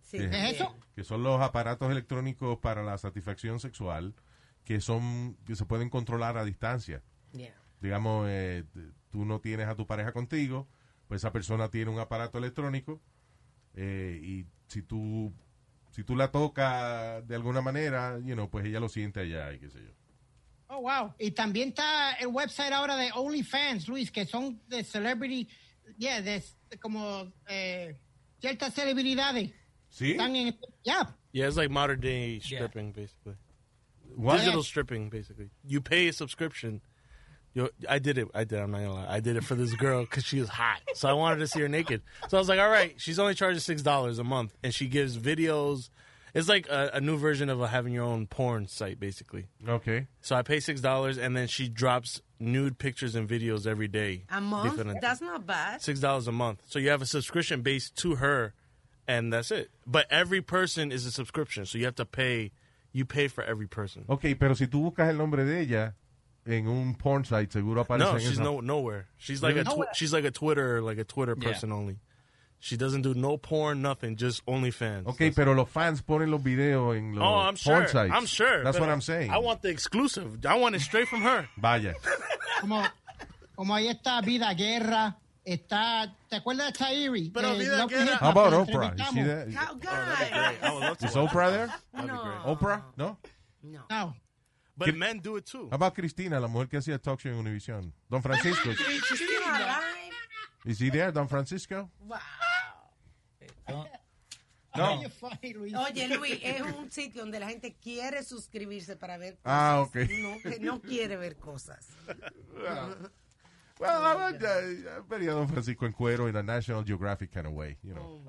Sí, que, ¿Qué es eso? Que son los aparatos electrónicos para la satisfacción sexual que son que se pueden controlar a distancia. Yeah. Digamos, eh, tú no tienes a tu pareja contigo, pues esa persona tiene un aparato electrónico eh, y si tú si tú la tocas de alguna manera, you know, pues ella lo siente allá y qué sé yo. Oh, wow. Y también está el website ahora de OnlyFans, Luis, que son de celebrity, yeah, de, de como eh, ciertas celebridades. ¿Sí? Están en, yeah. Yeah, it's like modern day stripping, basically. What? Digital Yes. stripping, basically. You pay a subscription. Yo, I did it. I did. I'm not gonna lie. I did it for this girl because she was hot, so I wanted to see her naked. So I was like, all right. She's only charging six dollars a month, and she gives videos. It's like a, a new version of a having your own porn site, basically. Okay. So I pay six dollars, and then she drops nude pictures and videos every day. A month? Different- That's not bad. six dollars a month. So you have a subscription based to her, and that's it. But every person is a subscription, so you have to pay. You pay for every person. Ok, pero si tú buscas el nombre de ella en un porn site, seguro aparece No, en she's esa- no nowhere. She's like a Really? twi- she's like a Twitter like a Twitter Yeah. person only. She doesn't do no porn, nothing, just OnlyFans. Ok, pero los fans ponen los videos en los oh, I'm porn sure. sites. I'm sure. That's what I'm saying. I want the exclusive. I want it straight from her. Vaya. Como, como ahí está Vida Guerra, está, ¿te acuerdas de Tairi? Pero De Vida Love Guerra- How about Oprah? You see entrevistamos. that? Oh, God. I would love to Is Oprah there? That'd be great. Oprah? No? No. But men do it too. How about Cristina, la mujer que hacía talk show en Univision? Don Francisco. Is he there, Don Francisco? Wow. No. You're funny, Luis. Oye, Luis, es un sitio donde la gente quiere suscribirse para ver cosas. Ah, ok. No, que no quiere ver cosas. Well, I would, uh, I vería a Don Francisco en cuero in a National Geographic kind of way, you know.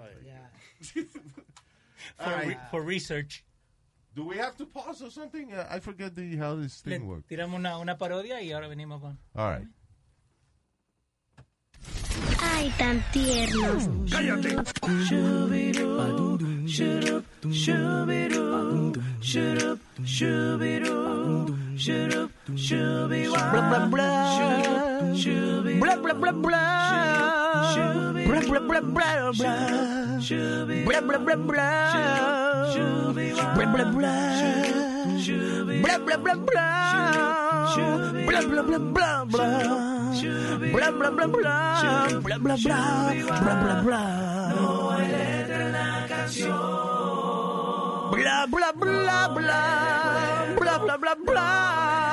For, re- for research. Do we have to pause or something? Uh, I forget the, how this Le thing works. tiramos una, una parodia y ahora venimos con... All right. Ay, tan tiernos. Cállate. Blah, blah, blah. Blah, blah, blah, blah. No hay letra en la canción. Blah, blah, blah,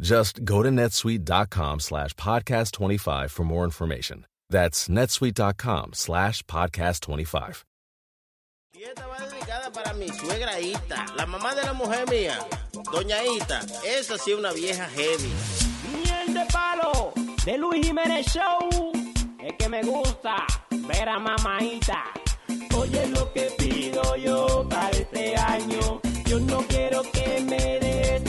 Just go to netsuite.com slash podcast 25 for more information. That's netsuite.com slash podcast 25. Y esta va dedicada para mi suegra Ita, la mamá de la mujer mía, doña Ita. Esa sí una vieja heavy. Miel de palo de Luis Jiménez Show. Es que me gusta ver a mamaita. Oye lo que pido yo para este año. Yo no quiero que me des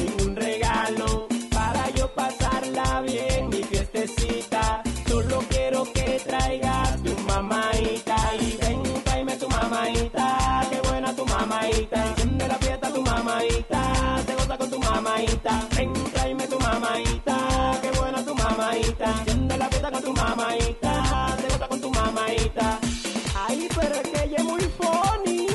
bien, mi fiestecita. Solo quiero que traigas tu mamaita. Y ven, tráeme tu mamaita. Qué buena tu mamaita. Enciende la fiesta tu mamaita. Te goza con tu mamaita. Ven, tráeme tu mamaita. Qué buena tu mamaita. Enciende la fiesta con tu mamaita. Te goza con tu mamaita. Ay, pero es que ella es muy funny.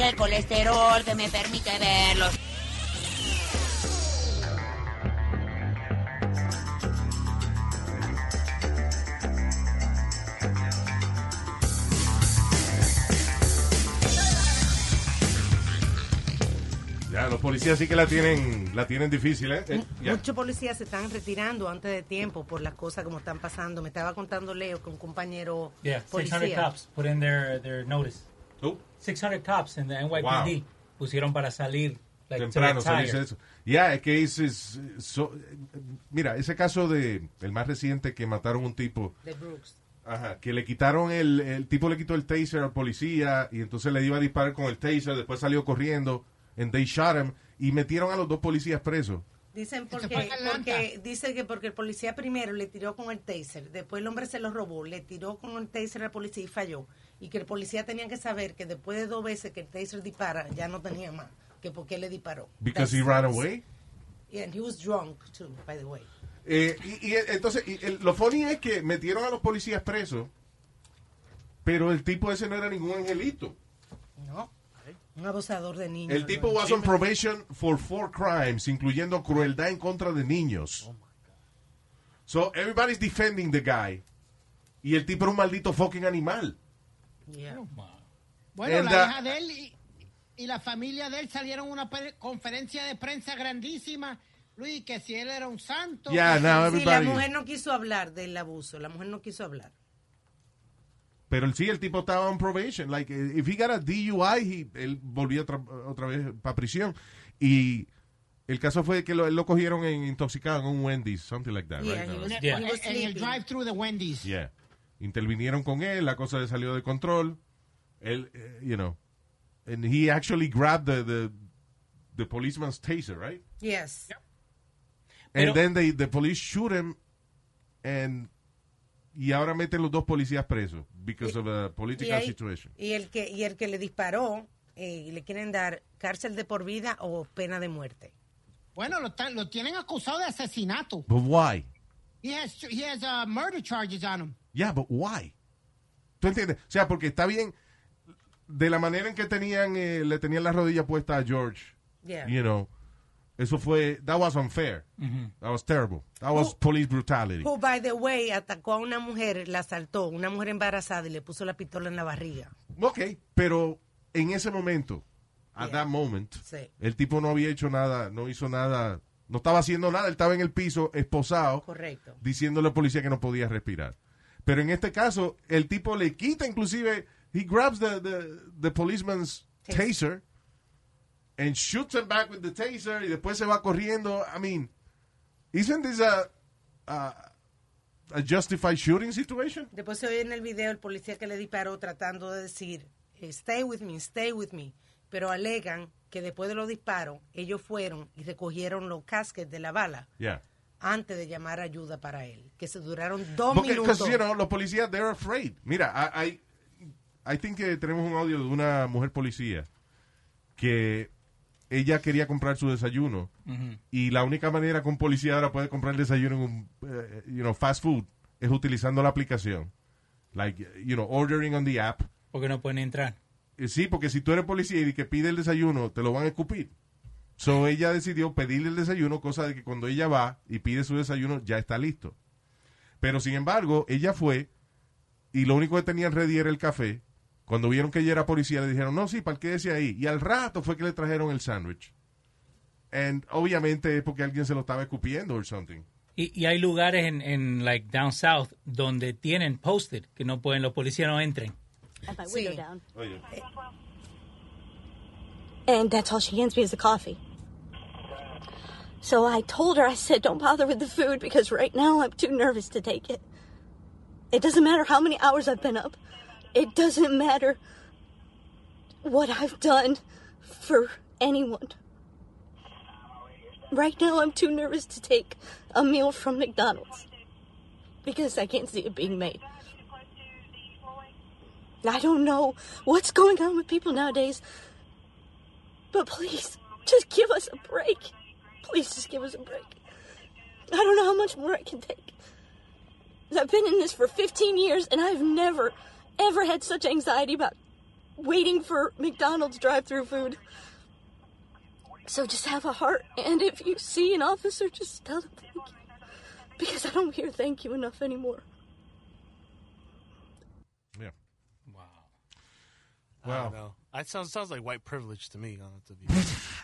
El colesterol que me permite verlos. Ya, los policías sí que la tienen, la tienen difícil, ¿eh? Eh. Muchos policías se están retirando antes de tiempo por las cosas como están pasando. Me estaba contando Leo que un compañero Yeah, 600 policía. cops put in their, their notice. Who? 600 cops in the NYPD Wow. pusieron para salir. Like, temprano retire. salirse de eso. Ya, es que es, es- so- mira, ese caso de el más reciente que mataron un tipo, De Brooks. ajá, que le quitaron el, el tipo le quitó el taser al policía y entonces le iba a disparar con el taser, después salió corriendo, and they shot him y metieron a los dos policías presos. Dicen porque, en porque dice que porque el policía primero le tiró con el taser, después el hombre se lo robó, le tiró con el taser al policía y falló. Y que el policía tenía que saber que después de dos veces que el taser dispara, ya no tenía más. Que por qué le disparó. Because he ran away. Yeah, and he was drunk too, by the way. Eh, y, y entonces, y el- lo funny es que metieron a los policías presos, pero el tipo ese no era ningún angelito. No. Un abusador de niños. El tipo was on probation for four crimes, incluyendo crueldad en contra de niños. So everybody's defending the guy. Y el tipo era un maldito fucking animal. Bueno, And, la hija de él y, y la familia de él salieron a una conferencia de prensa grandísima, Luis, que si él era un santo. Yeah, Sí, la mujer no quiso hablar del abuso, la mujer no quiso hablar. Pero sí, el tipo estaba on probation. Like, if he got a DUI, he- él volvía otra, otra vez para prisión. Y el caso fue que lo, él lo cogieron en, intoxicado en un Wendy's, something like that, Yeah, right? he was- Yeah. en- en el drive-thru de Wendy's. Yeah. Intervinieron con él, la cosa salió de control. Él, eh, you know, and he actually grabbed the, the, the policeman's taser, right? Yes. And Pero- then they, the police shoot him and y ahora meten los dos policías presos because of a Y, political ahí- situation. y el que y el que le disparó eh, le quieren dar cárcel de por vida o pena de muerte. Bueno, lo, lo tienen acusado de asesinato. But why? He has, he has uh, murder charges on him. Yeah, but why? ¿Tú entiendes? O sea, porque está bien de la manera en que tenían eh, le tenían la rodilla puesta a George, Yeah. you know, Eso fue, that was unfair. Ujú. That was terrible. That was police brutality. Who, by the way, atacó a una mujer, la asaltó, una mujer embarazada y le puso la pistola en la barriga. Ok, pero en ese momento, at that moment, Sí. el tipo no había hecho nada, no hizo nada, no estaba haciendo nada, él estaba en el piso, esposado, Correcto. diciéndole al policía que no podía respirar. Pero en este caso, el tipo le quita inclusive, he grabs the, the, the policeman's taser and shoots him back with the taser y después se va corriendo. I mean, isn't this a, a, a justified shooting situation? Después se oye en el video el policía que le disparó tratando de decir, stay with me, stay with me. Pero alegan que después de los disparos, ellos fueron y recogieron los casquets de la bala Yeah. Antes de llamar ayuda para él. Que se duraron dos Porque, minutos. you know, los policías, they're afraid. Mira, I, I, I think que tenemos un audio de una mujer policía que ella quería comprar su desayuno Ujú. y la única manera que un policía ahora puede comprar el desayuno en un, eh, you know, fast food es utilizando la aplicación. Like, you know, ordering on the app. Porque no pueden entrar. Eh, Sí, porque si tú eres policía y que pide el desayuno, te lo van a escupir. So ella decidió pedirle el desayuno, cosa de que cuando ella va y pide su desayuno, ya está listo. Pero sin embargo, ella fue y lo único que tenían ready era el café. Cuando vieron que ella era policía, le dijeron, no, sí, parquédese ahí. Y al rato fue que le trajeron el sándwich. And obviamente es porque alguien se lo estaba escupiendo or something. Y, y hay lugares en, en, like, down south donde tienen posted que no pueden, los policías no entren. Oye. And that's all she hands me is the coffee. So I told her, I said, don't bother with the food because right now I'm too nervous to take it. It doesn't matter how many hours I've been up. It doesn't matter what I've done for anyone. Right now I'm too nervous to take a meal from McDonald's because I can't see it being made. I don't know what's going on with people nowadays. But please, just give us a break. Please, just give us a break. I don't know how much more I can take. I've been in this for 15 years and I've never, ever had such anxiety about waiting for McDonald's drive through food. So just have a heart. And if you see an officer, just tell them thank you. Because I don't hear thank you enough anymore. Yeah. Wow. I Wow. Don't. That sounds sounds like white privilege to me. to be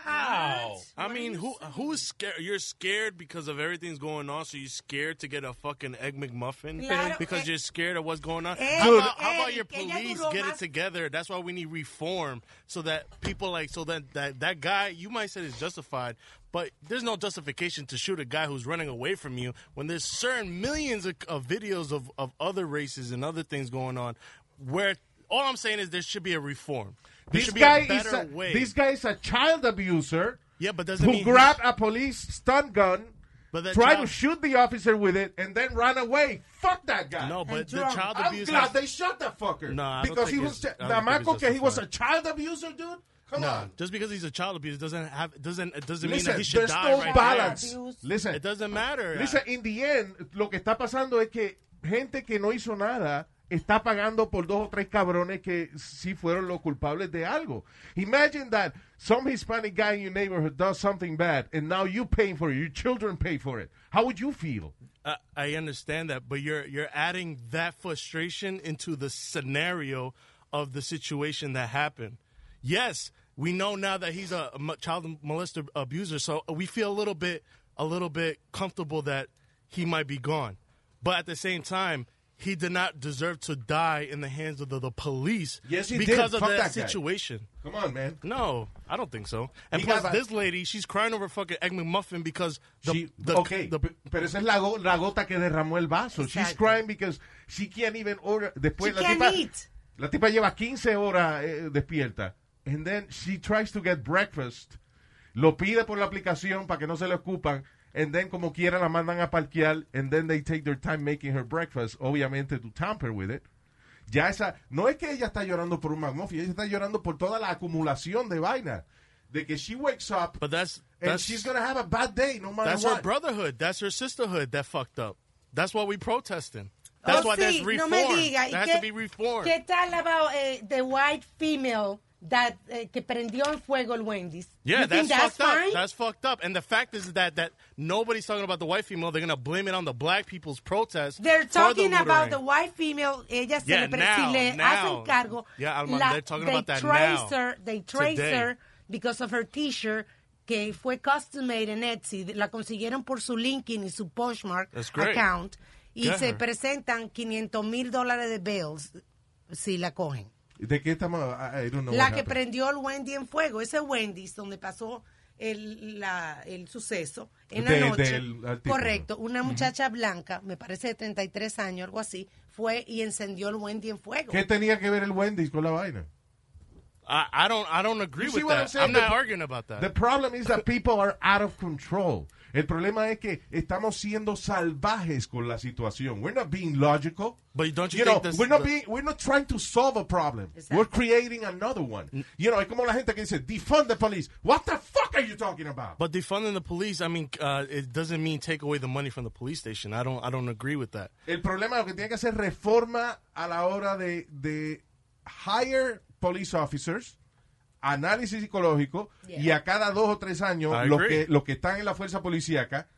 How? I mean, who who's scared? You're scared because of everything's going on, so you're scared to get a fucking egg McMuffin Claro, because eh, you're scared of what's going on. eh, how, Dude. about, how about your police get it together? That's why we need reform, so that people like so that that that guy you might say is justified, but there's no justification to shoot a guy who's running away from you when there's certain millions of, of videos of of other races and other things going on where. All I'm saying is there should be a reform. There This should be guy, a is a, way. this guy is a child abuser Yeah, but doesn't who mean grabbed a police stun gun, But that tried child- to shoot the officer with it, and then ran away. Fuck that guy. No, but the drunk. child I'm abuse glad has- they shot that fucker. No, I don't because think he was it's- I the don't think it's Marco he was a child abuser, dude. Come no, on. just because he's a child abuser doesn't have doesn't it doesn't mean that he should there's die no right balance. there. Listen, it doesn't matter. Listen, in the end, lo que está pasando es que gente que no hizo nada está pagando por dos o tres cabrones que sí fueron los culpables de algo. Imagine that some Hispanic guy in your neighborhood does something bad, and now you paying for it. Your children pay for it. How would you feel? I, I understand that, but you're you're adding that frustration into the scenario of the situation that happened. Yes, we know now that he's a child molester abuser, so we feel a little bit a little bit comfortable that he might be gone. But at the same time, he did not deserve to die in the hands of the, the police Yes, he because did. of Fuck that, that guy. situation. Come on, man. No, I don't think so. And He plus, got- this lady, she's crying over fucking Egg McMuffin because the, She- the okay, the, pe- pero esa es la, go- la gota que derramó el vaso. She's crying because she can't even order. Después She la can't tipa, eat. la tipa lleva 15 horas eh, despierta. And then she tries to get breakfast. Lo pide por la aplicación para que no se le ocupan. And then como quiera la mandan a parquear. And then they take their time making her breakfast. Obviamente to tamper with it. Ya esa, no es que ella está llorando por un McMuffin, ella está llorando por toda la acumulación de vaina. De que she wakes up but that's and that's she's gonna have a bad day no matter That's what. her brotherhood. That's her sisterhood that fucked up. That's why we protesting. That's Oh, why sí, there's reform. no me diga. ¿Y There has qué- to be reform. ¿Qué tal about eh, the white female that, eh, que prendió en fuego el Wendy's. Yeah, You think that's, fucked fine? up. That's fucked up. And the fact is that that nobody's talking about the white female. They're gonna blame it on the black people's protest. They're for the talking about the white female. Ella se Yeah, le, now, si le now. hacen cargo. Yeah, Alma, la- they're talking they about that trace now, Her, they trace today. her because of her T-shirt que fue custom made en Etsy. La consiguieron por su LinkedIn y su Poshmark That's account. Y Get se her. presentan 500 mil dólares de bills si la cogen. ¿De qué estamos? I, I don't know La que happened. prendió el Wendy en fuego, ese Wendy's donde pasó el, la- el suceso en De- la noche. Correcto, una muchacha blanca, me parece de 33 años, algo así, fue y encendió el Wendy en fuego. ¿Qué tenía que ver el Wendy's con la vaina? I, I don't. I don't agree with I'm that. I'm not The- arguing about that. The problem is that people are out of control. El problema es que estamos siendo salvajes con la situación. We're not being logical. But don't you You think know, this- we're not being, we're not trying to solve a problem. We're creating another one. You know, es como la gente que dice, defund the police. What the fuck are you talking about? But defunding the police, I mean, uh, it doesn't mean take away the money from the police station. I don't. I don't agree with that. El problema es que tiene que hacer reforma a la hora de, de hire police officers, análisis psicológico, y a cada dos o tres años, los que, los que están en la fuerza policíaca,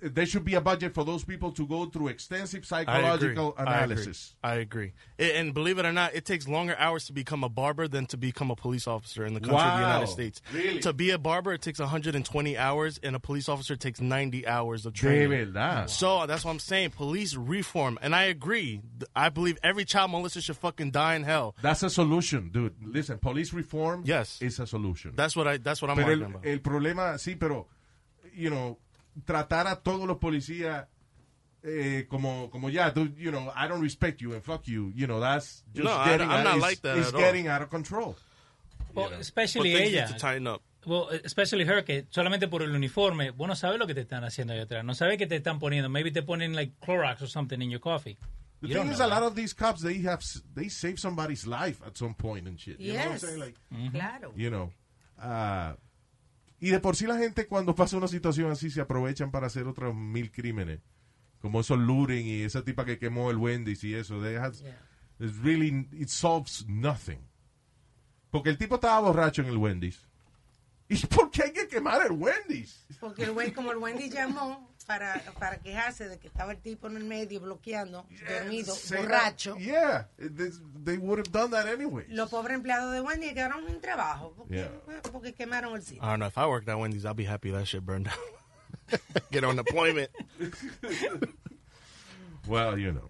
there should be a budget for those people to go through extensive psychological I analysis. I agree. I- And believe it or not, it takes longer hours to become a barber than to become a police officer in the country of the United States. Really? To be a barber, it takes 120 hours, and a police officer takes 90 hours of training. verdad. So that's what I'm saying. Police reform, and I agree. I believe every child molester should fucking die in hell. That's a solution, dude. Listen, police reform Yes. is a solution. That's what I. That's what I'm pero el, about. el problema, sí, pero, you know, tratar a todos los policías eh, como, como ya, dude, you know, I don't respect you and fuck you, you know, that's just No, I- getting, I'm out, not it's- like that it's all. getting out of control. Well, especially ella. need to tighten up. Well, especially her, que solamente por el uniforme, vos no sabes lo que te están haciendo ahí atrás. No sabes qué te están poniendo. Maybe te ponen like Clorox or something in your coffee. The You thing don't is, know a lot of these cops, they have, they save somebody's life at some point and shit. You know what I'm Yes. saying? Like, Claro. you know, ah, y de por sí la gente cuando pasa una situación así se aprovechan para hacer otros mil crímenes. Como esos looting y esa tipa que quemó el Wendy's y eso. It's really, it solves nothing. Porque el tipo estaba borracho en el Wendy's. ¿Y por qué hay que quemar el Wendy's? Porque el güey, como el Wendy llamó para, para quejarse de que estaba el tipo en el medio bloqueando, dormido, Say that- borracho. Yeah, they, they would have done that anyway. Los pobres empleados de Wendy quedaron sin trabajo porque, Yeah. porque quemaron el sitio. I don't know. If I worked at Wendy's, I'll be happy that shit burned down. Get on deployment. Well, you know.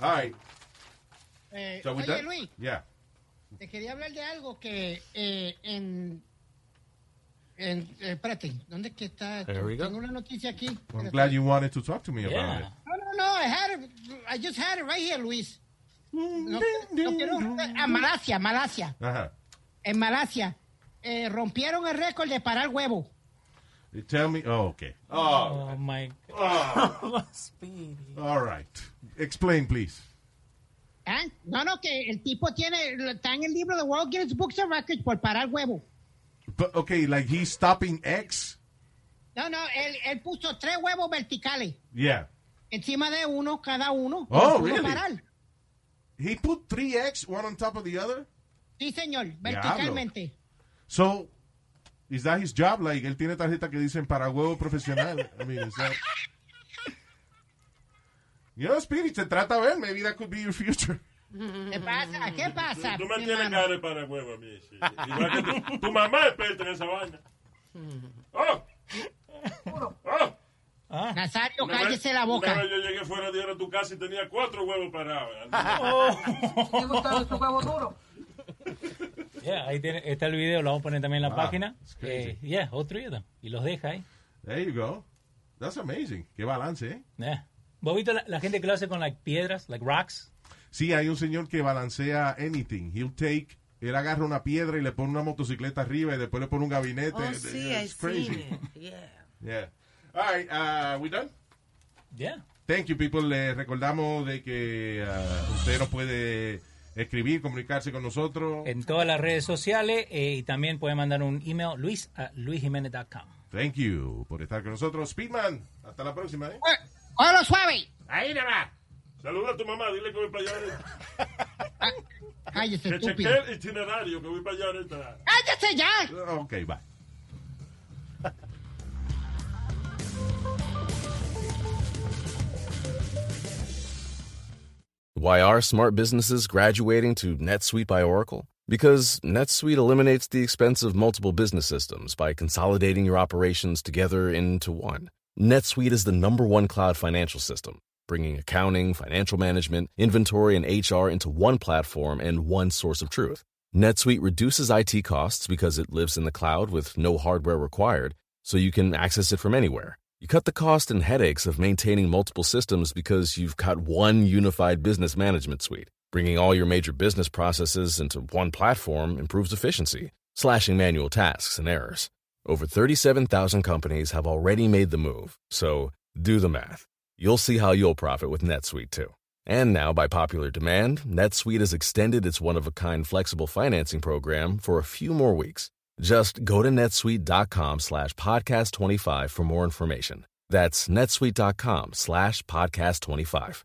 All right. Eh, So we oye, done? Luis, Yeah. te quería hablar de algo que eh, en... en eh, espérate, ¿dónde es que está? esto? There we go. Tengo una noticia aquí. I'm Espérate. glad you wanted to talk to me about Yeah. it. No, no, no, I had it. I just had it right here, Luis. No, no quiero... A Malasia, Malasia. Ajá. En Malasia eh, rompieron el récord de parar huevo. Tell me. Oh, okay. Oh, Oh, my Oh. Speedy. all right. Explain, please. ¿Ah? No, no, que el tipo tiene... Está en el libro de World Guinness Books of Records por parar huevo. But, okay, like he's stopping X? No, no, él, él puso tres huevos verticales. Yeah. Encima de uno, cada uno. Oh, really? parar. He put three X, one on top of the other? Sí, señor, verticalmente. So, is that his job? Like, él tiene tarjeta que dicen para huevo profesional. I mean, is that... You know, Spirit, se trata a ver. Maybe that could be your future. ¿Qué pasa? ¿Qué pasa? Tú me mi tienes cara de para huevo a mí. sí. Igual que tu, tu mamá es experta en esa vaina. ¡Oh! ¡Oh! Nazario, Una vez- cállese la boca. Una vez yo llegué fuera de tu casa y tenía cuatro huevos parados. Yeah, ahí tiene, está el video, lo vamos a poner también en la Wow, página. Eh, yeah, of them. Y los deja ahí. There you go. That's amazing. Qué balance, ¿eh? Yeah. ¿Vos viste la, la gente que lo hace con like piedras, like rocks? Sí, hay un señor que balancea anything. He'll take, él agarra una piedra y le pone una motocicleta arriba y después le pone un gabinete. Oh, sí, It's seen crazy. it. Yeah. Yeah. All right, uh, we done? Yeah. Thank you, people. Les recordamos de que uh, usted nos puede escribir, comunicarse con nosotros. En todas las redes sociales eh, y también puede mandar un email luis a luisjimenez.com. Thank you por estar con nosotros. Speedman, hasta la próxima, ¿eh? ¡Hola, suave! Ahí nada más. Saluda a tu mamá, dile que voy para allá. ¿eh? Cállese, Que estúpido. chequee el itinerario que voy para allá ahorita. ¡Cállese ya! Ok, bye. Why are smart businesses graduating to NetSuite by Oracle? Because NetSuite eliminates the expense of multiple business systems by consolidating your operations together into one. NetSuite is the number one cloud financial system, bringing accounting, financial management, inventory, and HR into one platform and one source of truth. NetSuite reduces IT costs because it lives in the cloud with no hardware required, so you can access it from anywhere. You cut the cost and headaches of maintaining multiple systems because you've got one unified business management suite. Bringing all your major business processes into one platform improves efficiency, slashing manual tasks and errors. Over 37,000 companies have already made the move, so do the math. You'll see how you'll profit with NetSuite too. And now, by popular demand, NetSuite has extended its one of a kind flexible financing program for a few more weeks. Just go to netsuite.com slash podcast 25 for more information. That's netsuite.com slash podcast 25.